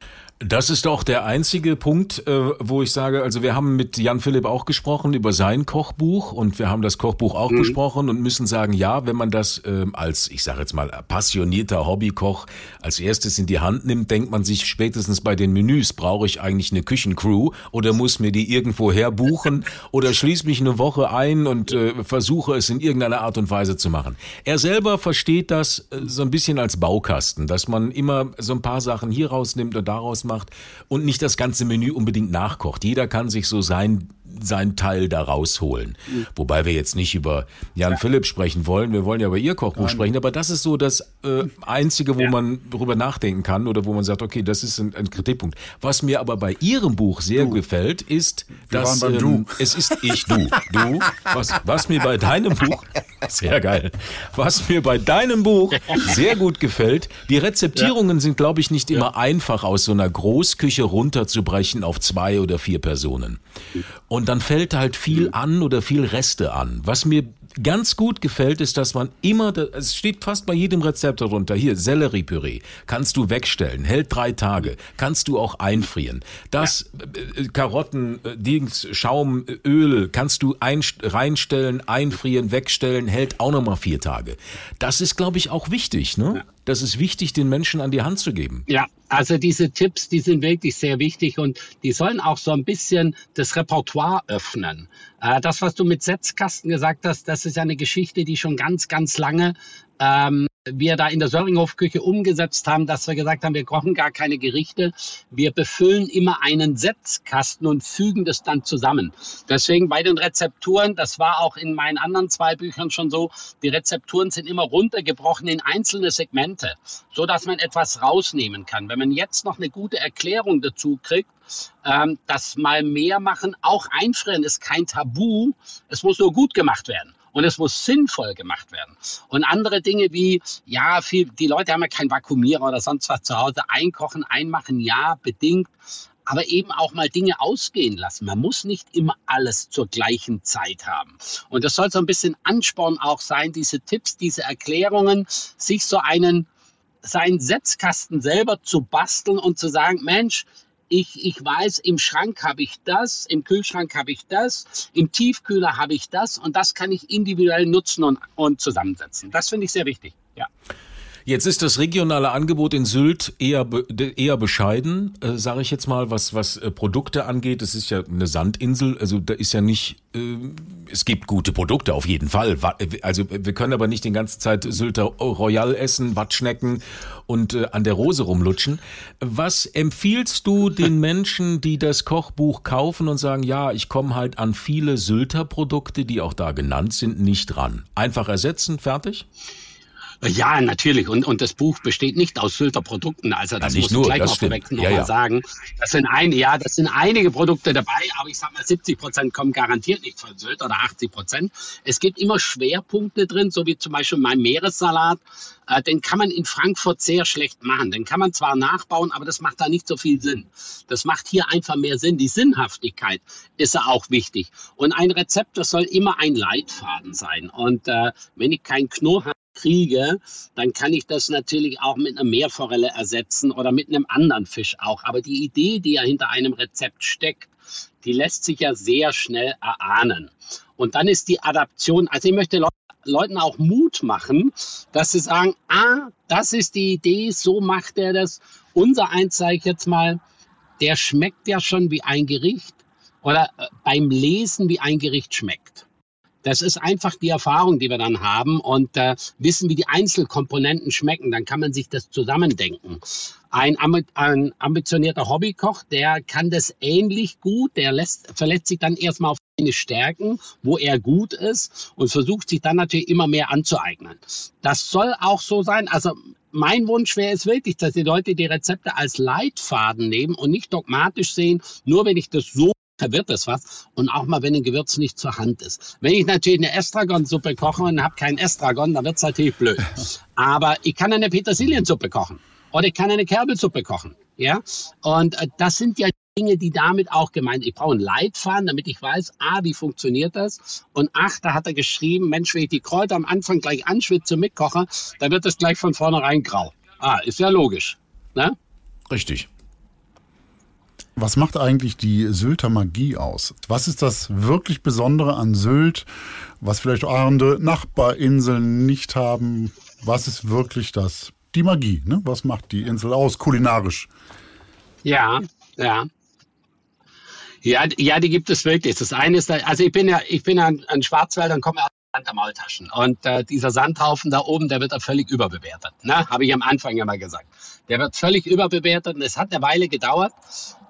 B: Das ist auch der einzige Punkt, äh, wo ich sage, also wir haben mit Jan Philipp auch gesprochen über sein Kochbuch und wir haben das Kochbuch auch mhm. besprochen und müssen sagen, ja, wenn man das ähm, als, ich sage jetzt mal, passionierter Hobbykoch als erstes in die Hand nimmt, denkt man sich spätestens bei den Menüs, brauche ich eigentlich eine Küchencrew oder muss mir die irgendwo herbuchen oder schließe mich eine Woche ein und äh, versuche es in irgendeiner Art und Weise zu machen. Er selber versteht das äh, so ein bisschen als Baukasten, dass man immer so ein paar Sachen hier rausnimmt und daraus macht und nicht das ganze Menü unbedingt nachkocht. Jeder kann sich so sein sein Teil da rausholen. Mhm. Wobei wir jetzt nicht über Jan ja. Philipp sprechen wollen, wir wollen ja über ihr Kochbuch Nein. sprechen, aber das ist so das äh, Einzige, wo ja. man darüber nachdenken kann oder wo man sagt, okay, das ist ein, ein Kritikpunkt. Was mir aber bei ihrem Buch sehr du. gefällt, ist, wir dass ähm, es ist ich, du, du, was, was mir bei deinem Buch, sehr geil, was mir bei deinem Buch sehr gut gefällt, die Rezeptierungen ja. sind, glaube ich, nicht immer einfach aus so einer Großküche runterzubrechen auf zwei oder vier Personen. Und dann fällt halt viel an oder viel Reste an. Was mir ganz gut gefällt, ist, dass man immer, es steht fast bei jedem Rezept darunter, hier, Selleriepüree, kannst du wegstellen, hält drei Tage, kannst du auch einfrieren. Das, ja. Äh, Karotten, äh, Dings, Schaum, Öl, kannst du ein, reinstellen, einfrieren, wegstellen, hält auch nochmal vier Tage. Das ist, glaube ich, auch wichtig, ne? Ja. Das ist wichtig, den Menschen an die Hand zu geben.
D: Ja, also diese Tipps, die sind wirklich sehr wichtig und die sollen auch so ein bisschen das Repertoire öffnen. Äh, das, was du mit Setzkasten gesagt hast, das ist eine Geschichte, die schon ganz, ganz lange ähm, wir da in der Söringhof-Küche umgesetzt haben, dass wir gesagt haben, wir kochen gar keine Gerichte. Wir befüllen immer einen Setzkasten und fügen das dann zusammen. Deswegen bei den Rezepturen, das war auch in meinen anderen zwei Büchern schon so, die Rezepturen sind immer runtergebrochen in einzelne Segmente, so dass man etwas rausnehmen kann. Wenn man jetzt noch eine gute Erklärung dazu kriegt, ähm, das mal mehr machen, auch einfrieren ist kein Tabu. Es muss nur gut gemacht werden. Und es muss sinnvoll gemacht werden. Und andere Dinge wie, ja, viel, die Leute haben ja kein Vakuumierer oder sonst was zu Hause. Einkochen, einmachen, ja, bedingt. Aber eben auch mal Dinge ausgehen lassen. Man muss nicht immer alles zur gleichen Zeit haben. Und das soll so ein bisschen Ansporn auch sein, diese Tipps, diese Erklärungen, sich so einen, seinen Setzkasten selber zu basteln und zu sagen, Mensch, ich, ich weiß, im Schrank habe ich das, im Kühlschrank habe ich das, im Tiefkühler habe ich das und das kann ich individuell nutzen und, und zusammensetzen. Das finde ich sehr wichtig. Ja.
B: Jetzt ist das regionale Angebot in Sylt eher eher bescheiden, äh, sage ich jetzt mal, was was äh, Produkte angeht. Es ist ja eine Sandinsel, also da ist ja nicht. Äh, es gibt gute Produkte auf jeden Fall. Also wir können aber nicht die ganze Zeit Sylter Royal essen, Wattschnecken und äh, an der Rose rumlutschen. Was empfiehlst du den Menschen, die das Kochbuch kaufen und sagen, ja, ich komme halt an viele Sylter Produkte, die auch da genannt sind, nicht ran? Einfach ersetzen, fertig?
D: Ja, natürlich. Und, und das Buch besteht nicht aus Sylter Produkten. Also das ja, muss ich gleich noch vorweg ja, nochmal ja. sagen. Das sind ein, ja, das sind einige Produkte dabei, aber ich sag mal, 70 Prozent kommen garantiert nicht von Sylt oder 80 Prozent. Es gibt immer Schwerpunkte drin, so wie zum Beispiel mein Meeressalat. Äh, den kann man in Frankfurt sehr schlecht machen. Den kann man zwar nachbauen, aber das macht da nicht so viel Sinn. Das macht hier einfach mehr Sinn. Die Sinnhaftigkeit ist ja auch wichtig. Und ein Rezept, das soll immer ein Leitfaden sein. Und äh, wenn ich keinen Knurr habe, kriege, dann kann ich das natürlich auch mit einer Meerforelle ersetzen oder mit einem anderen Fisch auch. Aber die Idee, die ja hinter einem Rezept steckt, die lässt sich ja sehr schnell erahnen. Und dann ist die Adaption, also ich möchte Leuten auch Mut machen, dass sie sagen, ah, das ist die Idee, so macht er das. Unser eins, sage ich jetzt mal, der schmeckt ja schon wie ein Gericht oder äh, beim Lesen wie ein Gericht schmeckt. Das ist einfach die Erfahrung, die wir dann haben und äh, wissen, wie die Einzelkomponenten schmecken. Dann kann man sich das zusammendenken. Ein, ein ambitionierter Hobbykoch, der kann das ähnlich gut. Der lässt, verletzt sich dann erstmal auf seine Stärken, wo er gut ist und versucht sich dann natürlich immer mehr anzueignen. Das soll auch so sein. Also mein Wunsch wäre es wirklich, dass die Leute die Rezepte als Leitfaden nehmen und nicht dogmatisch sehen, nur wenn ich das so wird es was. Und auch mal, wenn ein Gewürz nicht zur Hand ist. Wenn ich natürlich eine Estragonsuppe koche und habe keinen Estragon, dann wird es natürlich blöd. Aber ich kann eine Petersiliensuppe kochen. Oder ich kann eine Kerbelsuppe kochen. Ja? Und äh, das sind ja Dinge, die damit auch gemeint. Ich brauche einen Leitfaden, damit ich weiß, ah, wie funktioniert das? Und ach, da hat er geschrieben, Mensch, wenn ich die Kräuter am Anfang gleich anschwitze, mitkoche, dann wird es gleich von vornherein grau. Ah, ist ja logisch. Ne?
B: Richtig.
C: Was macht eigentlich die Sylter Magie aus? Was ist das wirklich Besondere an Sylt, was vielleicht andere Nachbarinseln nicht haben? Was ist wirklich das? Die Magie, ne? Was macht die Insel aus, kulinarisch?
D: Ja, ja. Ja, ja, die gibt es wirklich. Das eine ist, also ich bin ja, ich bin ja ein, Schwarzwälder und komme aus der Maultaschen. Und äh, dieser Sandhaufen da oben, der wird ja völlig überbewertet. Ne? Habe ich am Anfang ja mal gesagt. Der wird völlig überbewertet und es hat eine Weile gedauert,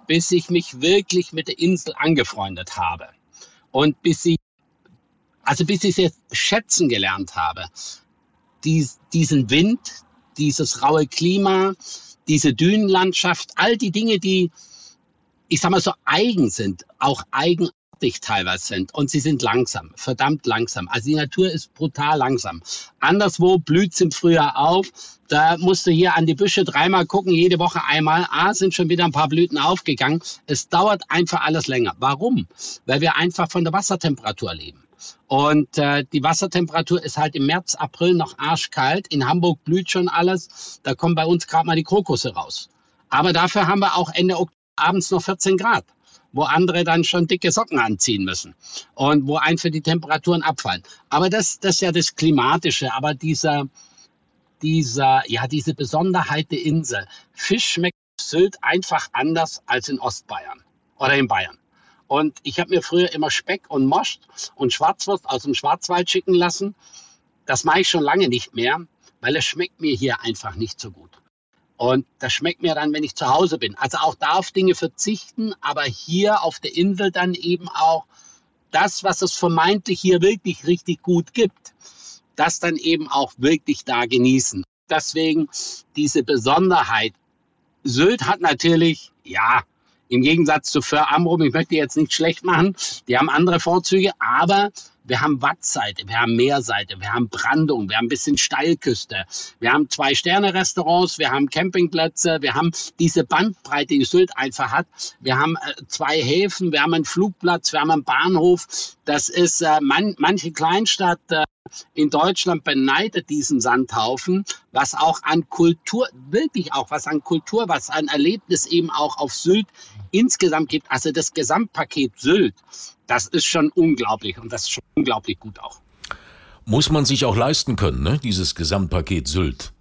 D: bis ich mich wirklich mit der Insel angefreundet habe. Und bis ich, also bis ich es schätzen gelernt habe. Dies, diesen Wind, dieses raue Klima, diese Dünenlandschaft, all die Dinge, die, ich sag mal so eigen sind, auch eigenartig artdicht teilweise sind und sie sind langsam, verdammt langsam. Also die Natur ist brutal langsam. Anderswo blüht es im Frühjahr auf. Da musst du hier an die Büsche dreimal gucken, jede Woche einmal. Ah, sind schon wieder ein paar Blüten aufgegangen. Es dauert einfach alles länger. Warum? Weil wir einfach von der Wassertemperatur leben. Und äh, die Wassertemperatur ist halt im März, April noch arschkalt. In Hamburg blüht schon alles. Da kommen bei uns gerade mal die Krokusse raus. Aber dafür haben wir auch Ende Oktober abends noch 14 Grad, wo andere dann schon dicke Socken anziehen müssen und wo einfach die Temperaturen abfallen. Aber das, das ist ja das Klimatische. Aber dieser, dieser, ja, diese Besonderheit der Insel. Fisch schmeckt Sylt einfach anders als in Ostbayern oder in Bayern. Und ich habe mir früher immer Speck und Most und Schwarzwurst aus dem Schwarzwald schicken lassen. Das mache ich schon lange nicht mehr, weil es schmeckt mir hier einfach nicht so gut. Und das schmeckt mir dann, wenn ich zu Hause bin. Also auch da auf Dinge verzichten, aber hier auf der Insel dann eben auch das, was es vermeintlich hier wirklich richtig gut gibt, das dann eben auch wirklich da genießen. Deswegen diese Besonderheit. Sylt hat natürlich, ja, im Gegensatz zu Föhr Amrum, ich möchte jetzt nicht schlecht machen, die haben andere Vorzüge, aber wir haben Wattseite, wir haben Meerseite, wir haben Brandung, wir haben ein bisschen Steilküste, wir haben zwei Sterne-Restaurants, wir haben Campingplätze, wir haben diese Bandbreite, die Sylt einfach hat. Wir haben äh, zwei Häfen, wir haben einen Flugplatz, wir haben einen Bahnhof. Das ist äh, man, manche Kleinstadt äh, in Deutschland beneidet diesen Sandhaufen, was auch an Kultur, wirklich auch was an Kultur, was an Erlebnis eben auch auf Sylt insgesamt gibt. Also das Gesamtpaket Sylt, das ist schon unglaublich und das ist schon unglaublich gut auch.
B: Muss man sich auch leisten können, ne? dieses Gesamtpaket Sylt.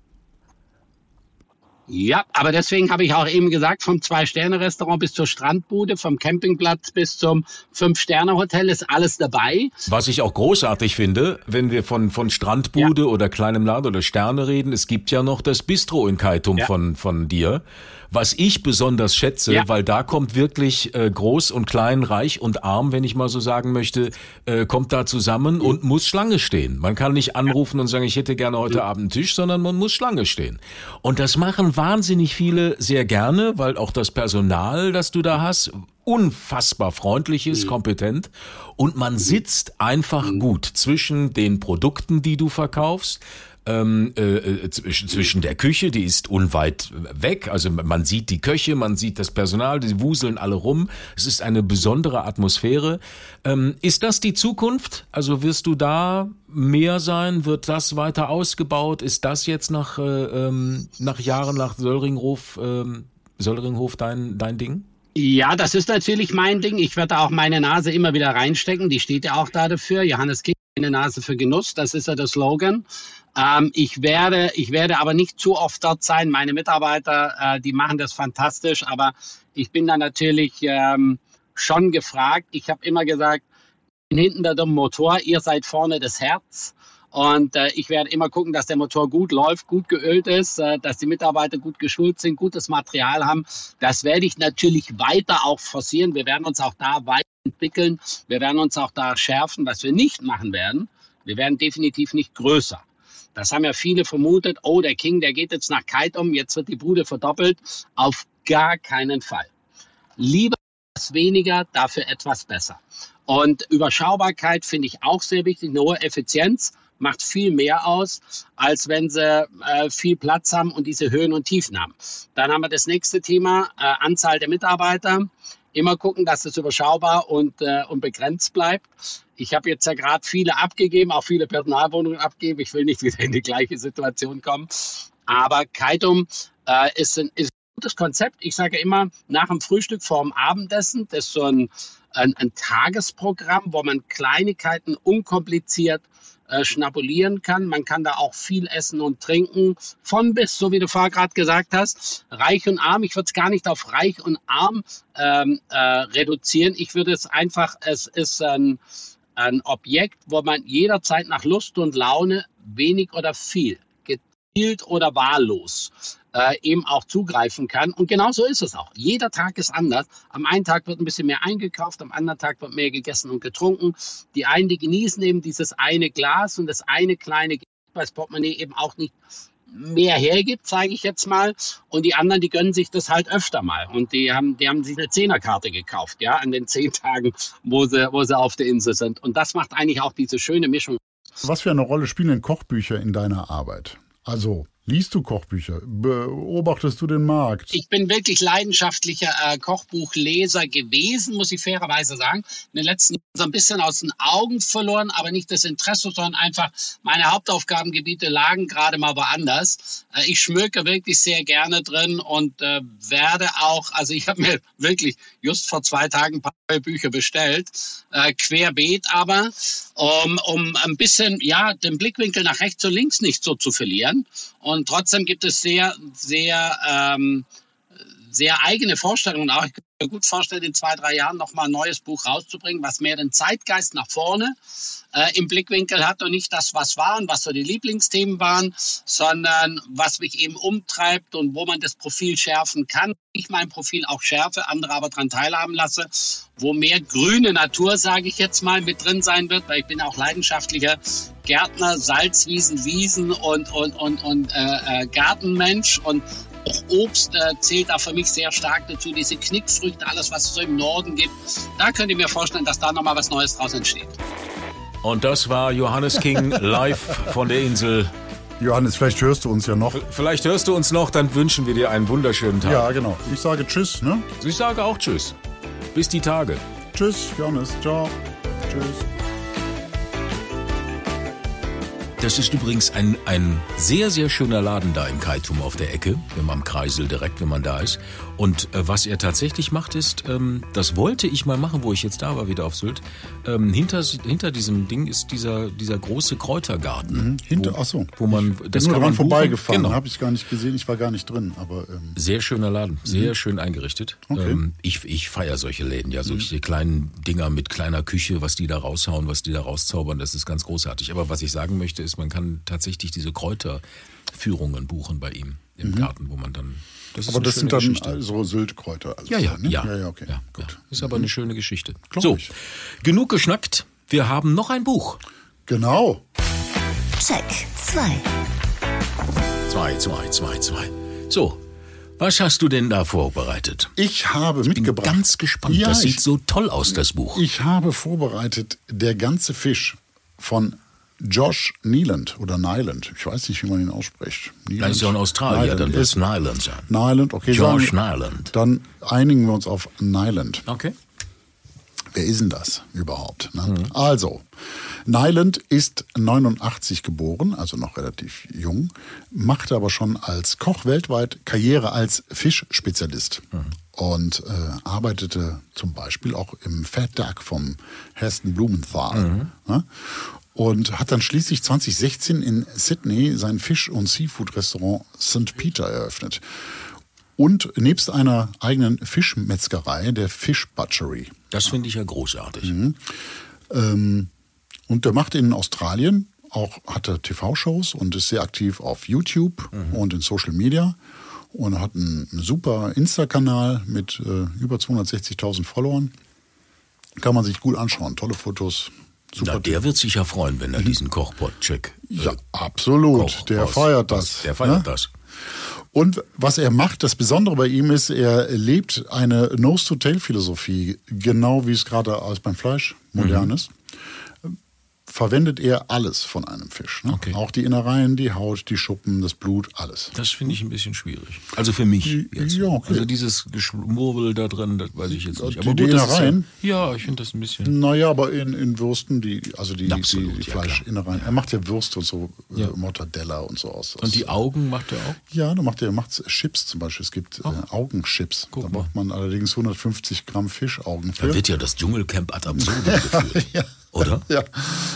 D: Ja, aber deswegen habe ich auch eben gesagt, vom Zwei-Sterne-Restaurant bis zur Strandbude, vom Campingplatz bis zum Fünf-Sterne-Hotel ist alles dabei.
B: Was ich auch großartig finde, wenn wir von, von Strandbude ja. oder kleinem Laden oder Sterne reden, es gibt ja noch das Bistro in Kaitum ja. von, von dir was ich besonders schätze, ja. weil da kommt wirklich äh, groß und klein, reich und arm, wenn ich mal so sagen möchte, äh, kommt da zusammen mhm. und muss Schlange stehen. Man kann nicht anrufen und sagen, ich hätte gerne heute mhm. Abend einen Tisch, sondern man muss Schlange stehen. Und das machen wahnsinnig viele sehr gerne, weil auch das Personal, das du da hast, unfassbar freundlich ist, mhm. kompetent und man sitzt einfach mhm. gut zwischen den Produkten, die du verkaufst, ähm, äh, äh zwischen, der Küche, die ist unweit weg. Also man sieht die Köche, man sieht das Personal, die wuseln alle rum. Es ist eine besondere Atmosphäre. Ähm, ist das die Zukunft? Also wirst du da mehr sein? Wird das weiter ausgebaut? Ist das jetzt nach, äh, ähm, nach Jahren nach Söllringhof, äh, Söllringhof dein, dein Ding?
D: Ja, das ist natürlich mein Ding. Ich werde auch meine Nase immer wieder reinstecken. Die steht ja auch da dafür. Johannes King, eine Nase für Genuss. Das ist ja der Slogan. Ähm, ich, werde, ich werde aber nicht zu oft dort sein. Meine Mitarbeiter, äh, die machen das fantastisch, aber ich bin da natürlich ähm, schon gefragt. Ich habe immer gesagt, bin hinten der Motor, ihr seid vorne das Herz. Und äh, ich werde immer gucken, dass der Motor gut läuft, gut geölt ist, äh, dass die Mitarbeiter gut geschult sind, gutes Material haben. Das werde ich natürlich weiter auch forcieren. Wir werden uns auch da weiterentwickeln. Wir werden uns auch da schärfen. Was wir nicht machen werden, wir werden definitiv nicht größer. Das haben ja viele vermutet. Oh, der King, der geht jetzt nach Kaitum, jetzt wird die Bude verdoppelt. Auf gar keinen Fall. Lieber etwas weniger, dafür etwas besser. Und Überschaubarkeit finde ich auch sehr wichtig. Eine hohe Effizienz macht viel mehr aus, als wenn sie äh, viel Platz haben und diese Höhen und Tiefen haben. Dann haben wir das nächste Thema, äh, Anzahl der Mitarbeiter immer gucken, dass es überschaubar und, äh, und begrenzt bleibt. Ich habe jetzt ja gerade viele abgegeben, auch viele Personalwohnungen abgegeben. Ich will nicht wieder in die gleiche Situation kommen. Aber Kaitum äh, ist, ein, ist ein gutes Konzept. Ich sage immer, nach dem Frühstück vorm Abendessen, das ist so ein, ein, ein Tagesprogramm, wo man Kleinigkeiten unkompliziert äh, schnabulieren kann. Man kann da auch viel essen und trinken. Von bis, so wie du vorher gerade gesagt hast, reich und arm. Ich würde es gar nicht auf reich und arm ähm, äh, reduzieren. Ich würde es einfach, es ist ein, ein Objekt, wo man jederzeit nach Lust und Laune wenig oder viel, gezielt oder wahllos äh, eben auch zugreifen kann. Und genau so ist es auch. Jeder Tag ist anders. Am einen Tag wird ein bisschen mehr eingekauft, am anderen Tag wird mehr gegessen und getrunken. Die einen, die genießen eben dieses eine Glas und das eine kleine, weil das Portemonnaie eben auch nicht mehr hergibt, sage ich jetzt mal. Und die anderen, die gönnen sich das halt öfter mal. Und die haben, die haben sich eine Zehnerkarte gekauft, ja, an den zehn Tagen, wo sie, wo sie auf der Insel sind. Und das macht eigentlich auch diese schöne Mischung.
C: Was für eine Rolle spielen Kochbücher in deiner Arbeit? Also Liest du Kochbücher? Beobachtest du den Markt?
D: Ich bin wirklich leidenschaftlicher äh, Kochbuchleser gewesen, muss ich fairerweise sagen. In den letzten Jahren so ein bisschen aus den Augen verloren, aber nicht das Interesse, sondern einfach meine Hauptaufgabengebiete lagen gerade mal woanders. Äh, ich schmöke wirklich sehr gerne drin und äh, werde auch, also ich habe mir wirklich just vor zwei Tagen ein paar Bücher bestellt, äh, querbeet aber, um, um ein bisschen, ja, den Blickwinkel nach rechts und links nicht so zu verlieren. Und trotzdem gibt es sehr, sehr, ähm, sehr eigene Vorstellungen. Auch kann mir gut vorstellen, in zwei, drei Jahren nochmal ein neues Buch rauszubringen, was mehr den Zeitgeist nach vorne äh, im Blickwinkel hat und nicht das, was war und was so die Lieblingsthemen waren, sondern was mich eben umtreibt und wo man das Profil schärfen kann. Ich mein Profil auch schärfe, andere aber daran teilhaben lasse, wo mehr grüne Natur, sage ich jetzt mal, mit drin sein wird, weil ich bin auch leidenschaftlicher Gärtner, Salzwiesen, Wiesen und, und, und, und äh, äh, Gartenmensch und auch Obst äh, zählt da für mich sehr stark dazu. Diese Knickfrüchte, alles, was es so im Norden gibt. Da könnt ihr mir vorstellen, dass da nochmal was Neues draus entsteht.
B: Und das war Johannes King live von der Insel.
C: Johannes, vielleicht hörst du uns ja noch.
B: Vielleicht hörst du uns noch, dann wünschen wir dir einen wunderschönen Tag.
C: Ja, genau. Ich sage Tschüss, ne?
B: Ich sage auch Tschüss. Bis die Tage.
C: Tschüss, Johannes. Ciao. Tschüss.
B: Das ist übrigens ein, ein sehr, sehr schöner Laden da im Kaitum auf der Ecke, wenn man am Kreisel direkt, wenn man da ist. Und äh, was er tatsächlich macht, ist, ähm, das wollte ich mal machen, wo ich jetzt da war, wieder auf Sylt. Ähm, hinter, hinter diesem Ding ist dieser, dieser große Kräutergarten.
C: Mhm, hinter, ach so.
B: Wo man,
C: ich
B: das
C: bin nur dran
B: man
C: vorbeigefahren,
B: Genau.
C: habe ich gar nicht gesehen, ich war gar nicht drin. Aber ähm,
B: Sehr schöner Laden, sehr schön eingerichtet.
C: Okay.
B: Ähm, ich ich feiere solche Läden, ja, solche kleinen Dinger mit kleiner Küche, was die da raushauen, was die da rauszaubern, das ist ganz großartig. Aber was ich sagen möchte, ist, man kann tatsächlich diese Kräuterführungen buchen bei ihm im Garten, wo man dann. Das
C: aber das sind dann
B: Geschichte.
C: so Syltkräuter. Also
B: Ja, ja,
C: ne?
B: ja.
C: ja, ja, okay.
B: Ja,
C: Gut.
B: ja. Ist aber eine schöne Geschichte.
C: Glaub
B: so,
C: ich.
B: genug geschnackt. Wir haben noch ein Buch.
C: Genau.
A: Check 2.
B: Zwei, zwei, zwei, zwei. So, was hast du denn da vorbereitet?
C: Ich habe
B: Bin
C: mitgebracht.
B: ganz gespannt.
C: Ja,
B: das
C: ich,
B: sieht so toll aus, das Buch.
C: ich habe vorbereitet Der ganze Fisch von Josh Nyland oder Nyland. Ich weiß nicht, wie man ihn ausspricht.
B: Da ist ja in Australien,
C: Nyland.
B: dann
C: ist
B: Nyland sein.
C: Nyland, okay.
B: Josh
C: sagen-
B: Nyland.
C: Dann einigen wir uns auf Nyland.
B: Okay.
C: Wer ist denn das überhaupt? Ne? Also, Nyland ist 89 geboren, also noch relativ jung, machte aber schon als Koch weltweit Karriere als Fischspezialist und äh, arbeitete zum Beispiel auch im Fat Duck vom Heston Blumenthal. Ne? Und hat dann schließlich 2016 in Sydney sein Fisch- und Seafood-Restaurant St. Peter eröffnet. Und nebst einer eigenen Fischmetzgerei, der Fish Butchery.
B: Das finde ich ja großartig.
C: Ähm, und der macht in Australien auch, hat er TV-Shows und ist sehr aktiv auf YouTube und in Social Media und hat einen super Insta-Kanal mit äh, über 260.000 Followern. Kann man sich gut anschauen. Tolle Fotos. Super.
B: Na, der wird sich ja freuen, wenn er diesen Kochpot-Check.
C: ja, absolut.
B: Koch
C: der feiert das.
B: Der feiert
C: ne?
B: das.
C: Und was er macht, das Besondere bei ihm ist, er lebt eine Nose-to-Tail-Philosophie, genau wie es gerade als beim Fleisch modern
B: Mhm.
C: ist. Verwendet er alles von einem Fisch. Ne?
B: Okay.
C: Auch die Innereien, die Haut, die Schuppen, das Blut, alles.
B: Das finde ich ein bisschen schwierig. Also für mich jetzt.
C: Ja, okay.
B: Also dieses Geschwurbel da drin, das weiß ich jetzt nicht.
C: Die- die
B: das ist
C: Innereien?
B: Ja, ja, ich finde das ein bisschen.
C: Naja, aber in, in Würsten, die, also die,
B: Absolut,
C: die, die
B: ja.
C: Fleischinnereien. Er macht ja Würste und so,
B: Ja.
C: äh, Mortadella und so aus.
B: Und die Augen macht er auch?
C: Ja, da macht er macht's Chips zum Beispiel. Es gibt äh, Augenchips.
B: Guck
C: da
B: mal.
C: braucht man allerdings 150 Gramm Fischaugen für.
B: Da wird ja das Dschungelcamp ad absurdum geführt.
C: Ja.
B: Oder?
C: Ja.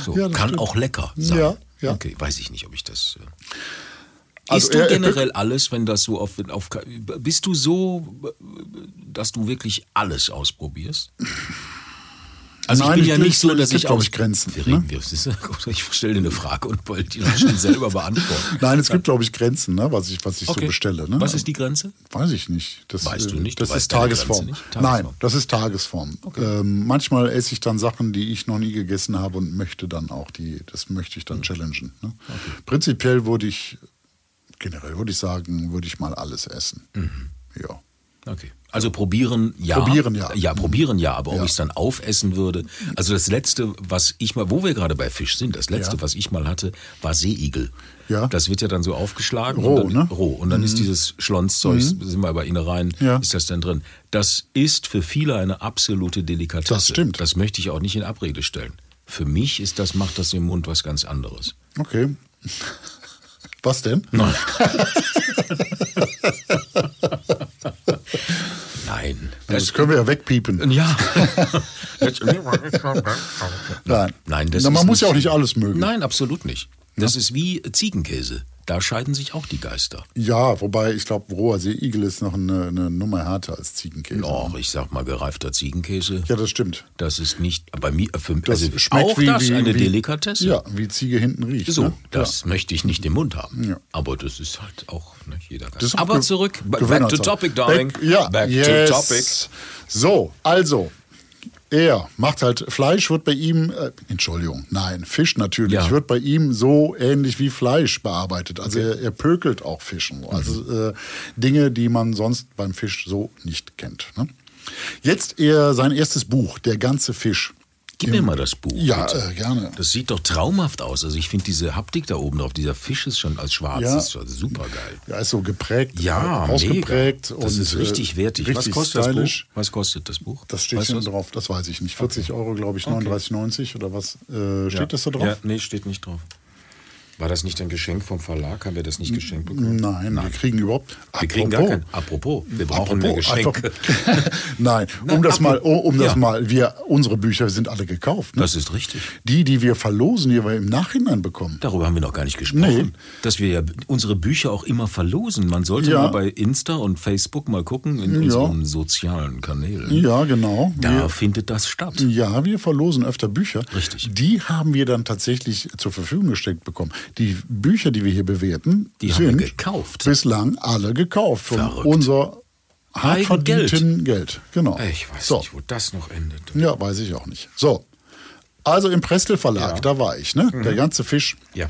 B: So,
C: Ja,
B: kann
C: stimmt.
B: auch lecker sein.
C: Ja, ja.
B: Okay, weiß ich nicht, ob ich das. Äh
C: Also
B: Isst du
C: er- er-
B: generell alles, wenn das so auf, auf. Bist du so, dass du wirklich alles ausprobierst? Also
C: Nein,
B: ich bin ja nicht so,
C: es
B: dass
C: gibt,
B: ich auch.
C: ich, Grenzen,
B: Wir
C: ne?
B: reden, wir, siehst du? ich stelle dir eine Frage und wollte die dann schon selber beantworten.
C: Nein, es gibt, glaube ich, Grenzen, ne, was ich, was ich so
B: Okay.
C: bestelle. Ne?
B: Was ist die Grenze?
C: Weiß ich nicht. Das,
B: Weißt du
C: äh,
B: nicht? Du
C: Das
B: weißt
C: ist Tagesform.
B: Nicht? Tagesform.
C: Nein, das ist Tagesform. Ähm, manchmal esse ich dann Sachen, die ich noch nie gegessen habe und möchte dann auch die, das möchte ich dann challengen. Ne? Prinzipiell wurde ich generell würde ich sagen, würde ich mal alles essen. Ja.
B: Okay. Also probieren, ja.
C: Probieren, ja.
B: Ja, probieren, ja. Aber ob
C: Ja.
B: ich es dann aufessen würde. Also das letzte, was ich mal, wo wir gerade bei Fisch sind, das letzte,
C: Ja.
B: was ich mal hatte, war Seeigel.
C: Ja.
B: Das wird ja dann so aufgeschlagen.
C: Roh,
B: und dann,
C: ne?
B: Roh. Und dann ist dieses Schlonszeug, sind wir bei Innereien,
C: Ja.
B: ist das dann drin. Das ist für viele eine absolute Delikatesse.
C: Das stimmt.
B: Das möchte ich auch nicht in Abrede stellen. Für mich ist das, macht das im Mund was ganz anderes.
C: Okay. Was denn?
B: Nein. Nein.
C: Das können wir ja wegpiepen.
B: Ja.
C: Nein.
B: Nein, das
C: Na, man muss ja auch nicht alles mögen.
B: Nein, absolut nicht. Das ist wie Ziegenkäse. Da scheiden sich auch die Geister.
C: Ja, wobei ich glaube, roher Seeigel ist noch eine, eine Nummer härter als Ziegenkäse.
B: Och, ich sag mal, gereifter Ziegenkäse.
C: Ja, das stimmt.
B: Das ist nicht, bei mir, für,
C: Das
B: also
C: schmeckt
B: auch
C: wie,
B: das
C: wie,
B: eine
C: wie,
B: Delikatesse.
C: Ja, wie Ziege hinten riecht.
B: So,
C: ne?
B: das möchte ich nicht im Mund haben.
C: Ja.
B: Aber das ist halt auch ne, jeder
C: auch
B: Aber zurück, back to
C: Gewöhnungssache.
B: topic, darling.
C: Back, ja,
B: back
C: yes.
B: to topic.
C: So, also, er macht halt Fleisch, wird bei ihm, äh, Entschuldigung, nein, Fisch natürlich,
B: Ja.
C: wird bei ihm so ähnlich wie Fleisch bearbeitet. Also er, er pökelt auch Fischen. Also
B: Mhm.
C: äh, Dinge, die man sonst beim Fisch so nicht kennt. Ne? Jetzt er sein erstes Buch, Der ganze Fisch.
B: Gib mir mal das Buch.
C: Ja, äh, gerne.
B: Das sieht doch traumhaft aus. Also ich finde diese Haptik da oben drauf, dieser Fisch ist schon als schwarz,
C: Ja.
B: ist schon super geil.
C: Ja, ist so geprägt,
B: Ja,
C: ausgeprägt.
B: mega. Das
C: und,
B: ist richtig
C: äh,
B: wertig.
C: Richtig
B: Was kostet
C: stylisch.
B: das Buch? Was kostet das Buch?
C: Das steht
B: weißt das?
C: drauf, das weiß ich nicht. 40 Euro, glaube ich, 39,90 oder was? Äh, steht
B: ja.
C: das da drauf?
B: Ja, nee, steht nicht drauf. War das nicht ein Geschenk vom Verlag? Haben wir das nicht geschenkt bekommen?
C: Nein, wir kriegen überhaupt.
B: Wir kriegen gar kein. Apropos, wir brauchen mehr
C: Apropos,
B: Geschenke.
C: einfach- Nein, um das mal, um, das
B: Ja.
C: mal, wir, unsere Bücher sind alle gekauft. Ne?
B: Das ist richtig.
C: Die, die wir verlosen, die wir im Nachhinein bekommen.
B: Darüber haben wir noch gar nicht gesprochen.
C: Nee.
B: Dass wir ja unsere Bücher auch immer verlosen. Man sollte
C: Ja.
B: mal bei Insta und Facebook mal gucken in
C: Ja.
B: unseren sozialen Kanälen.
C: Ja, genau.
B: Da
C: Wir,
B: findet das statt.
C: ja, wir verlosen öfter Bücher.
B: Richtig.
C: Die haben wir dann tatsächlich zur Verfügung gestellt bekommen. Die Bücher, die wir hier bewerten,
B: Die
C: sind
B: gekauft.
C: bislang alle gekauft. Von
B: Verrückt.
C: unser hart verdienten Geld. Genau.
B: Ich weiß
C: so.
B: nicht, wo das noch endet.
C: Ja, weiß ich auch nicht. So. Also im Prestel Verlag,
B: Ja. Mhm.
C: da war ich, ne? Der ganze Fisch.
B: Ja.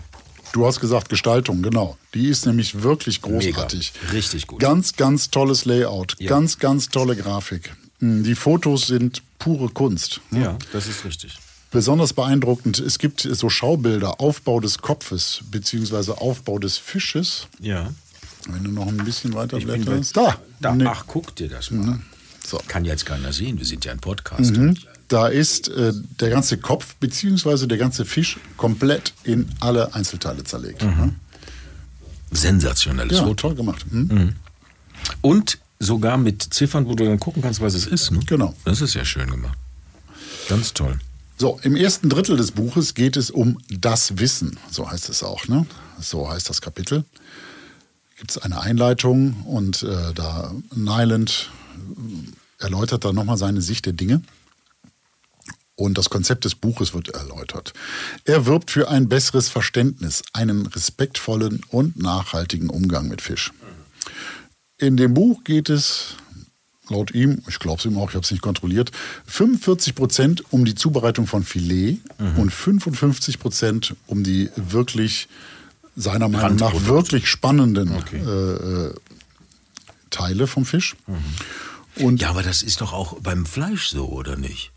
C: Du hast gesagt Gestaltung, genau. Die ist nämlich wirklich großartig.
B: Mega. Richtig gut.
C: Ganz, ganz tolles Layout.
B: Ja.
C: Ganz, ganz tolle Grafik. Mm, Die Fotos sind pure Kunst. ne?
B: Ja, das ist richtig.
C: Besonders beeindruckend, es gibt so Schaubilder, Aufbau des Kopfes beziehungsweise Aufbau des Fisches.
B: Ja.
C: Wenn du noch ein bisschen weiter blätterst. Da,
B: Da,
C: Ne,
B: Ach, guck dir das mal an.
C: So.
B: Kann jetzt keiner sehen, wir sind ja ein Podcast.
C: Mhm. Da ist äh, der ganze Kopf beziehungsweise der ganze Fisch komplett in alle Einzelteile zerlegt. Ne?
B: Sensationelles
C: Ja,
B: Foto.
C: toll gemacht. Hm?
B: Und sogar mit Ziffern, wo du dann gucken kannst, was es ist. Ne?
C: Genau.
B: Das ist ja schön gemacht. Ganz toll.
C: So, im ersten Drittel des Buches geht es um das Wissen, so heißt es auch. Ne? So heißt das Kapitel. Gibt es eine Einleitung und äh, da Nyland erläutert dann nochmal seine Sicht der Dinge. Und das Konzept des Buches wird erläutert. Er wirbt für ein besseres Verständnis, einen respektvollen und nachhaltigen Umgang mit Fisch. In dem Buch geht es laut ihm, ich glaube es ihm auch, ich habe es nicht kontrolliert, 45 Prozent um die Zubereitung von Filet und 55 Prozent um die wirklich, seiner Meinung nach, wirklich spannenden
B: Okay.
C: äh, äh, Teile vom Fisch. Und
B: Ja, aber das ist doch auch beim Fleisch so, oder nicht?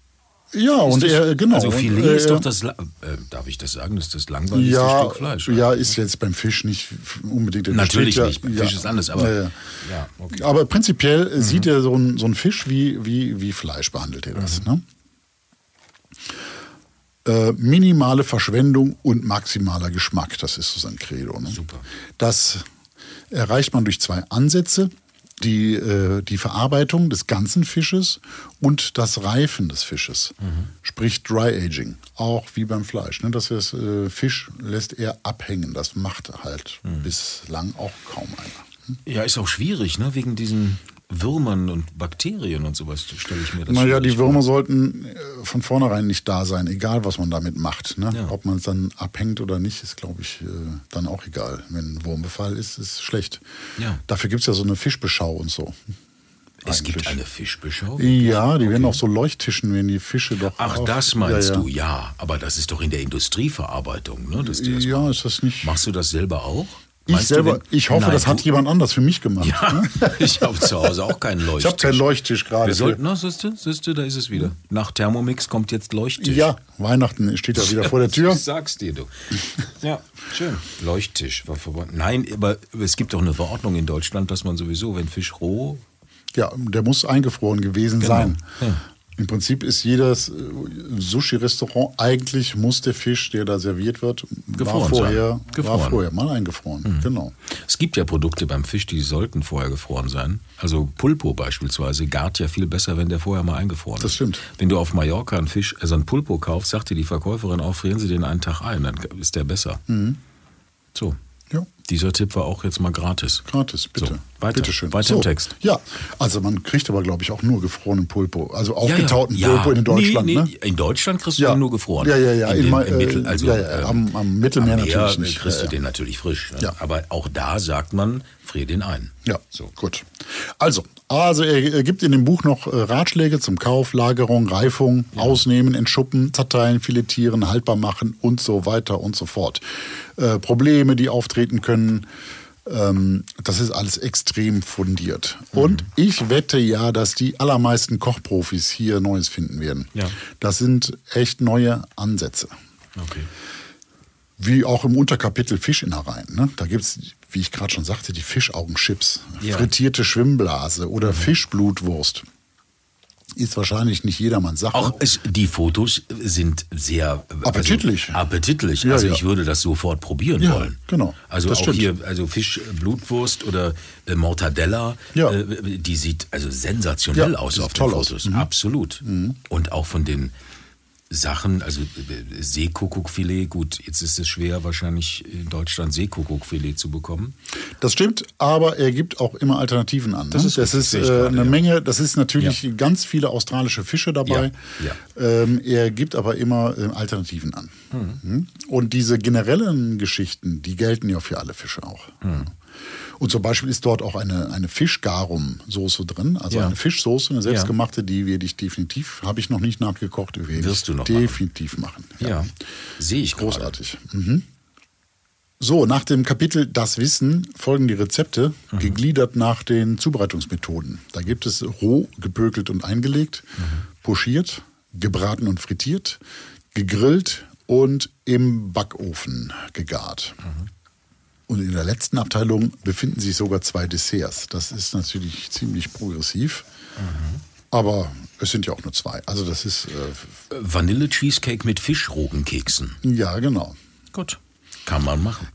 C: Ja, und
B: das-
C: er, genau.
B: Also Filet
C: äh,
B: ist doch das, La- äh, darf ich das sagen, das ist das langweiligste
C: ja,
B: Stück Fleisch.
C: ja, ist jetzt beim Fisch nicht unbedingt. der
B: Natürlich
C: steht
B: nicht, beim Fisch ist anders, aber-
C: Ja, ja.
B: Ja, okay.
C: Aber prinzipiell äh, sieht er so ein, so ein Fisch wie, wie, wie Fleisch, behandelt er das. Ne? Äh, minimale Verschwendung und maximaler Geschmack, das ist so sein Credo. Ne?
B: Super.
C: Das erreicht man durch zwei Ansätze. Die, äh, die Verarbeitung des ganzen Fisches und das Reifen des Fisches. Sprich Dry Aging. Auch wie beim Fleisch. Ne? Das ist, äh, Fisch lässt er abhängen. Das macht halt bislang auch kaum einer.
B: Ja, ist auch schwierig, ne? Wegen diesen Würmern und Bakterien und sowas stelle ich mir das
C: Naja, die Würmer sollten äh, von vornherein nicht da sein, egal was man damit macht. Ne?
B: Ja.
C: Ob man es dann abhängt oder nicht, ist, glaube ich, äh, dann auch egal. Wenn ein Wurmbefall ist, ist schlecht.
B: Ja.
C: Dafür gibt es ja so eine Fischbeschau und so.
B: vor. Es gibt
C: eigentlich.
B: eine Fischbeschau.
C: Ja, die werden auf so Leuchttischen, wenn die Fische doch.
B: Ach, das meinst
C: ja, ja.
B: du, ja. Aber das ist doch in der Industrieverarbeitung, ne?
C: Ja, ist das nicht.
B: Machst du das selber auch?
C: Ich selber, ich hoffe,
B: Nein,
C: das hat
B: du-
C: jemand anders für mich gemacht.
B: Ja,
C: ne?
B: ich habe zu Hause auch keinen Leuchttisch.
C: Ich habe keinen Leuchttisch gerade.
B: Wir sollten, siehst du, siehst du, da ist es wieder. Nach Thermomix kommt jetzt Leuchttisch.
C: Ja, Weihnachten steht ja wieder vor der Tür.
B: Ich sag's dir, du. Ja, schön. Leuchttisch. war verboten. Nein, aber es gibt doch eine Verordnung in Deutschland, dass man sowieso, wenn Fisch roh.
C: Ja, der muss eingefroren gewesen
B: Genau.
C: sein.
B: Ja.
C: Im Prinzip ist jedes äh, Sushi-Restaurant, eigentlich muss der Fisch, der da serviert wird, war
B: Gefroren
C: vorher,
B: sein. Gefroren.
C: war vorher mal eingefroren. Genau.
B: Es gibt ja Produkte beim Fisch, die sollten vorher gefroren sein. Also Pulpo beispielsweise gart ja viel besser, wenn der vorher mal eingefroren ist.
C: Das stimmt.
B: Wenn du auf Mallorca einen Fisch, also einen Pulpo kaufst, sagt dir die Verkäuferin auch, frieren Sie den einen Tag ein, dann ist der besser. So.
C: Ja.
B: Dieser Tipp war auch jetzt mal gratis.
C: Gratis, bitte.
B: So, weiter.
C: Bitte schön.
B: Weiter im Text.
C: Ja, also man kriegt aber, glaube ich, auch nur gefrorenen Pulpo. Also
B: Ja,
C: aufgetauten
B: ja.
C: Pulpo in Deutschland,
B: nee,
C: ne?
B: nee, In Deutschland kriegst du
C: Ja.
B: nur gefroren.
C: Ja, ja, ja,
B: In
C: in Ma-
B: im
C: äh,
B: Mittel, also,
C: ja, ja, am- am Mittelmeer
B: am
C: natürlich nicht.
B: kriegst
C: Ja,
B: du
C: ja.
B: den natürlich frisch. Ne?
C: Ja.
B: Aber auch da sagt man, frier den ein.
C: Ja,
B: So.
C: gut. Also, also er, er gibt in dem Buch noch äh, Ratschläge zum Kauf, Lagerung, Reifung, Ausnehmen, Entschuppen, Zerteilen, Filetieren, haltbar machen und so weiter und so fort. Äh, Probleme, die auftreten können, ähm, das ist alles extrem fundiert.
B: Mhm.
C: Und ich wette ja, dass die allermeisten Kochprofis hier Neues finden werden.
B: Ja.
C: Das sind echt neue Ansätze.
B: Okay.
C: Wie auch im Unterkapitel Fischinnereien. Ne? Da gibt es, wie ich gerade schon sagte, die Fischaugenchips,
B: Ja.
C: frittierte Schwimmblase oder Fischblutwurst. Ist wahrscheinlich nicht jedermanns Sache.
B: Auch es, die Fotos sind sehr äh,
C: Appetitlich.
B: Also, appetitlich.
C: Ja,
B: also
C: ja.
B: ich würde das sofort probieren
C: Ja,
B: wollen.
C: genau.
B: Also
C: Das
B: auch
C: stimmt.
B: hier, also Fisch, äh, Blutwurst oder äh, Mortadella,
C: Ja.
B: äh, die sieht also sensationell aus auf den
C: toll aus.
B: Fotos.
C: Mhm.
B: Absolut. Und auch von den Sachen, also äh, Seekuckuckfilet, gut, jetzt ist es schwer wahrscheinlich in Deutschland Seekuckuckfilet zu bekommen.
C: Das stimmt, aber er gibt auch immer Alternativen an. Ne?
B: Das ist
C: das ist äh,
B: gerade,
C: eine
B: ja.
C: Menge, das ist natürlich ganz viele australische Fische dabei.
B: Ja,
C: Ähm, er gibt aber immer äh, Alternativen an. Mhm. Und diese generellen Geschichten, die gelten ja für alle Fische auch. Und zum Beispiel ist dort auch eine, eine Fischgarum-Soße drin, also
B: Ja.
C: eine Fischsoße, eine selbstgemachte, die werde ich definitiv, habe ich noch nicht nachgekocht, werde
B: Wirst du noch machen.
C: definitiv machen.
B: Ja, sehe ich gerade.
C: Großartig. Mhm. So, nach dem Kapitel Das Wissen folgen die Rezepte,
B: Mhm.
C: gegliedert nach den Zubereitungsmethoden. Da gibt es roh, gepökelt und eingelegt,
B: Mhm.
C: pochiert, gebraten und frittiert, gegrillt und im Backofen gegart.
B: Mhm.
C: Und in der letzten Abteilung befinden sich sogar zwei Desserts. Das ist natürlich ziemlich progressiv.
B: Mhm.
C: Aber es sind ja auch nur zwei. Also das ist, äh,
B: Vanille-Cheesecake mit Fischrogenkeksen.
C: ja genau.
B: Gut. Kann man machen.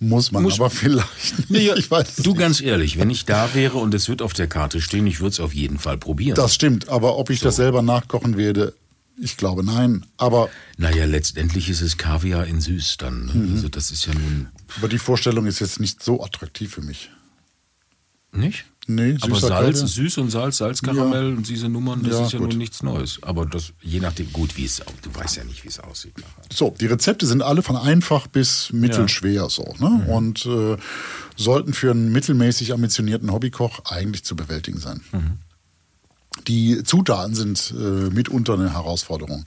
C: Muss man
B: Muss-
C: aber vielleicht.
B: Nee, ja,
C: ich weiß
B: du
C: nicht.
B: ganz ehrlich, wenn ich da wäre und es wird auf der Karte stehen, ich würde es auf jeden Fall probieren.
C: Das stimmt, aber ob ich das selber nachkochen werde, ich glaube nein. Aber,
B: naja, letztendlich ist es Kaviar in süß dann. ne?
C: Mhm.
B: Also das ist ja nun
C: aber die Vorstellung ist jetzt nicht so attraktiv für mich.
B: nicht.
C: Nee,
B: Aber Salz,
C: Kaviar?
B: süß und Salz, Salzkaramell und diese Nummern, das
C: Ja,
B: ist ja
C: gut.
B: nun nichts Neues. Aber das, je nachdem, gut, wie es, du weißt ja nicht, wie es aussieht. nachher.
C: So, die Rezepte sind alle von einfach bis mittelschwer so. Ne?
B: Mhm.
C: Und äh, sollten für einen mittelmäßig ambitionierten Hobbykoch eigentlich zu bewältigen sein.
B: Mhm.
C: Die Zutaten sind äh, mitunter eine Herausforderung.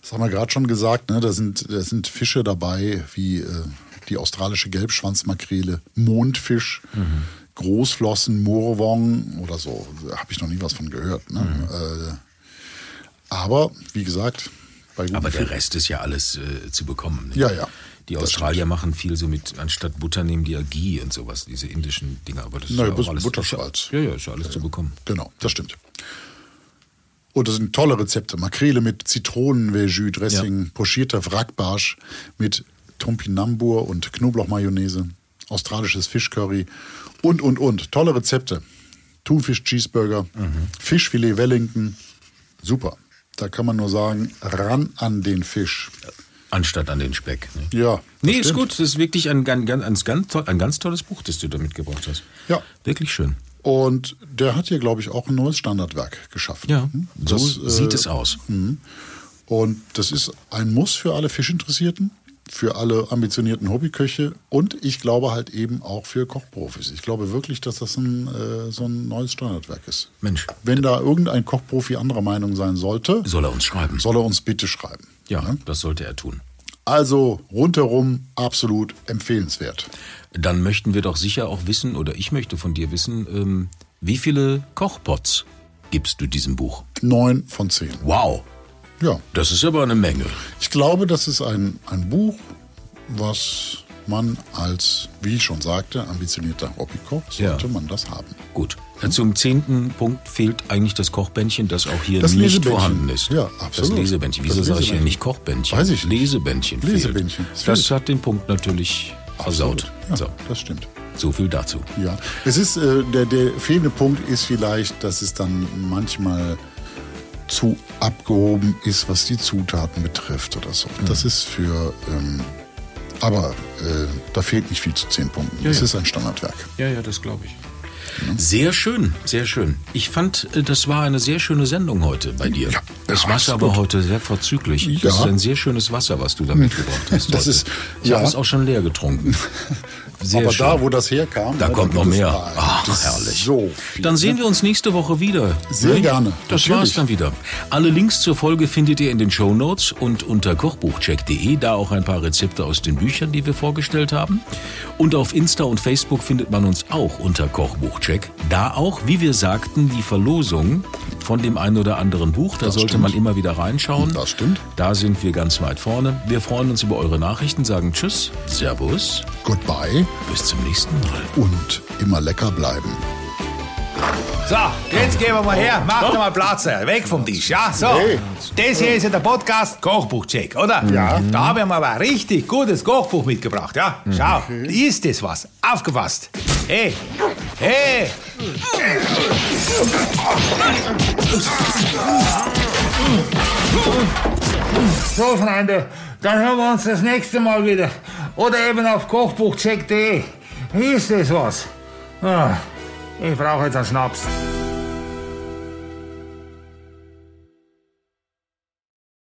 C: Das haben wir gerade schon gesagt. Ne? Da, sind, da sind Fische dabei wie äh, die australische Gelbschwanzmakrele, Mondfisch, Großflossen, Moorwong oder so. Da habe ich noch nie was von gehört. Ne? Äh, aber wie gesagt, bei
B: Aber der Rest ist ja alles äh, zu bekommen. nicht?
C: Ja, ja.
B: Die
C: Das
B: Australier machen viel so mit, anstatt Butter nehmen die ja Ghee und sowas, diese indischen Dinger. Aber das ist
C: Nein,
B: ja alles
C: Butterschmalz.
B: Ja, ja, ist ja alles zu bekommen.
C: Genau, das stimmt. Und das sind tolle Rezepte. Makrele mit Zitronen-Verjus-Dressing, pochierter Wrackbarsch mit Tompinambur und Knoblauchmayonnaise, australisches Fischcurry und, und, und. Tolle Rezepte. Thunfisch-Cheeseburger, Fischfilet Wellington. Super. Da kann man nur sagen, ran an den Fisch.
B: Anstatt an den Speck. Ne?
C: Ja.
B: Nee, ist
C: stimmt.
B: gut. Das ist wirklich ein, ein, ein, ein, ganz, toll- ein ganz tolles Buch, das du da mitgebracht hast.
C: Ja.
B: Wirklich schön.
C: Und der hat hier, glaube ich, auch ein neues Standardwerk geschaffen.
B: Ja,
C: Hm?
B: so
C: Das, äh,
B: sieht es aus.
C: Mhm. Und das ist ein Muss für alle Fischinteressierten, für alle ambitionierten Hobbyköche und ich glaube halt eben auch für Kochprofis. Ich glaube wirklich, dass das ein, äh, so ein neues Standardwerk ist.
B: Mensch,
C: Wenn da irgendein Kochprofi anderer Meinung sein sollte,
B: soll er uns schreiben?
C: soll er uns bitte schreiben.
B: Ja,
C: Ne?
B: das sollte er tun.
C: Also rundherum absolut empfehlenswert.
B: Dann möchten wir doch sicher auch wissen, oder ich möchte von dir wissen, ähm, wie viele Kochpots gibst du diesem Buch?
C: Neun von zehn.
B: Wow,
C: Ja.
B: das ist aber eine Menge.
C: Ich glaube, das ist ein, ein Buch, was man als, wie ich schon sagte, ambitionierter Hobbykoch sollte
B: Ja.
C: man das haben.
B: Gut. Zum zehnten Punkt fehlt eigentlich das Kochbändchen, das auch hier
C: Das
B: nicht vorhanden ist.
C: Ja, absolut.
B: Das Lesebändchen. Wieso sage ich ja
C: Lesebändchen.
B: nicht Kochbändchen?
C: Weiß ich nicht.
B: Lesebändchen.
C: Lesebändchen.
B: Fehlt. Das hat den Punkt natürlich versaut.
C: Ja,
B: So,
C: das stimmt.
B: so viel dazu.
C: Ja, es ist äh, der, der fehlende Punkt ist vielleicht, dass es dann manchmal zu abgehoben ist, was die Zutaten betrifft oder so.
B: Mhm.
C: Das ist für, ähm, aber äh, da fehlt nicht viel zu zehn Punkten. es
B: ja.
C: ist ein Standardwerk.
B: Ja, ja, das glaube ich. Sehr schön, sehr schön. Ich fand, äh, das war eine sehr schöne Sendung heute bei dir.
C: Ja,
B: das
C: ja,
B: Wasser war heute sehr vorzüglich.
C: Ja.
B: Das ist ein sehr schönes Wasser, was du da mitgebracht hast.
C: Das
B: heute.
C: ist-
B: ich
C: ja.
B: habe es auch schon leer getrunken. Sehr
C: aber
B: schön.
C: da, wo das herkam,
B: Da kommt noch mehr. Ach, herrlich.
C: So viel.
B: Dann sehen wir uns nächste Woche wieder.
C: Sehr
B: Ne?
C: gerne,
B: Das
C: natürlich.
B: war's dann wieder. Alle Links zur Folge findet ihr in den Shownotes und unter kochbuchcheck.de, da auch ein paar Rezepte aus den Büchern, die wir vorgestellt haben. Und auf Insta und Facebook findet man uns auch unter Kochbuchcheck. Da auch, wie wir sagten, die Verlosung von dem einen oder anderen Buch. Da
C: Das
B: sollte
C: stimmt.
B: man immer wieder reinschauen.
C: Das stimmt.
B: Da sind wir ganz weit vorne. Wir freuen uns über eure Nachrichten, sagen Tschüss, Servus,
C: Goodbye
B: bis zum nächsten Mal.
C: und immer lecker bleiben.
E: So, jetzt gehen wir mal her. Macht mal Platz, weg vom Tisch. Ja, so. Das hier ist ja der Podcast Kochbuchcheck, oder? Ja. Da habe ich mal ein richtig gutes Kochbuch mitgebracht, ja? Schau, ist das was? Aufgepasst. Hey, hey. So, Freunde, dann hören wir uns das nächste Mal wieder. Oder eben auf kochbuchcheck.de. Ist das was? Ah, ich brauche jetzt einen Schnaps.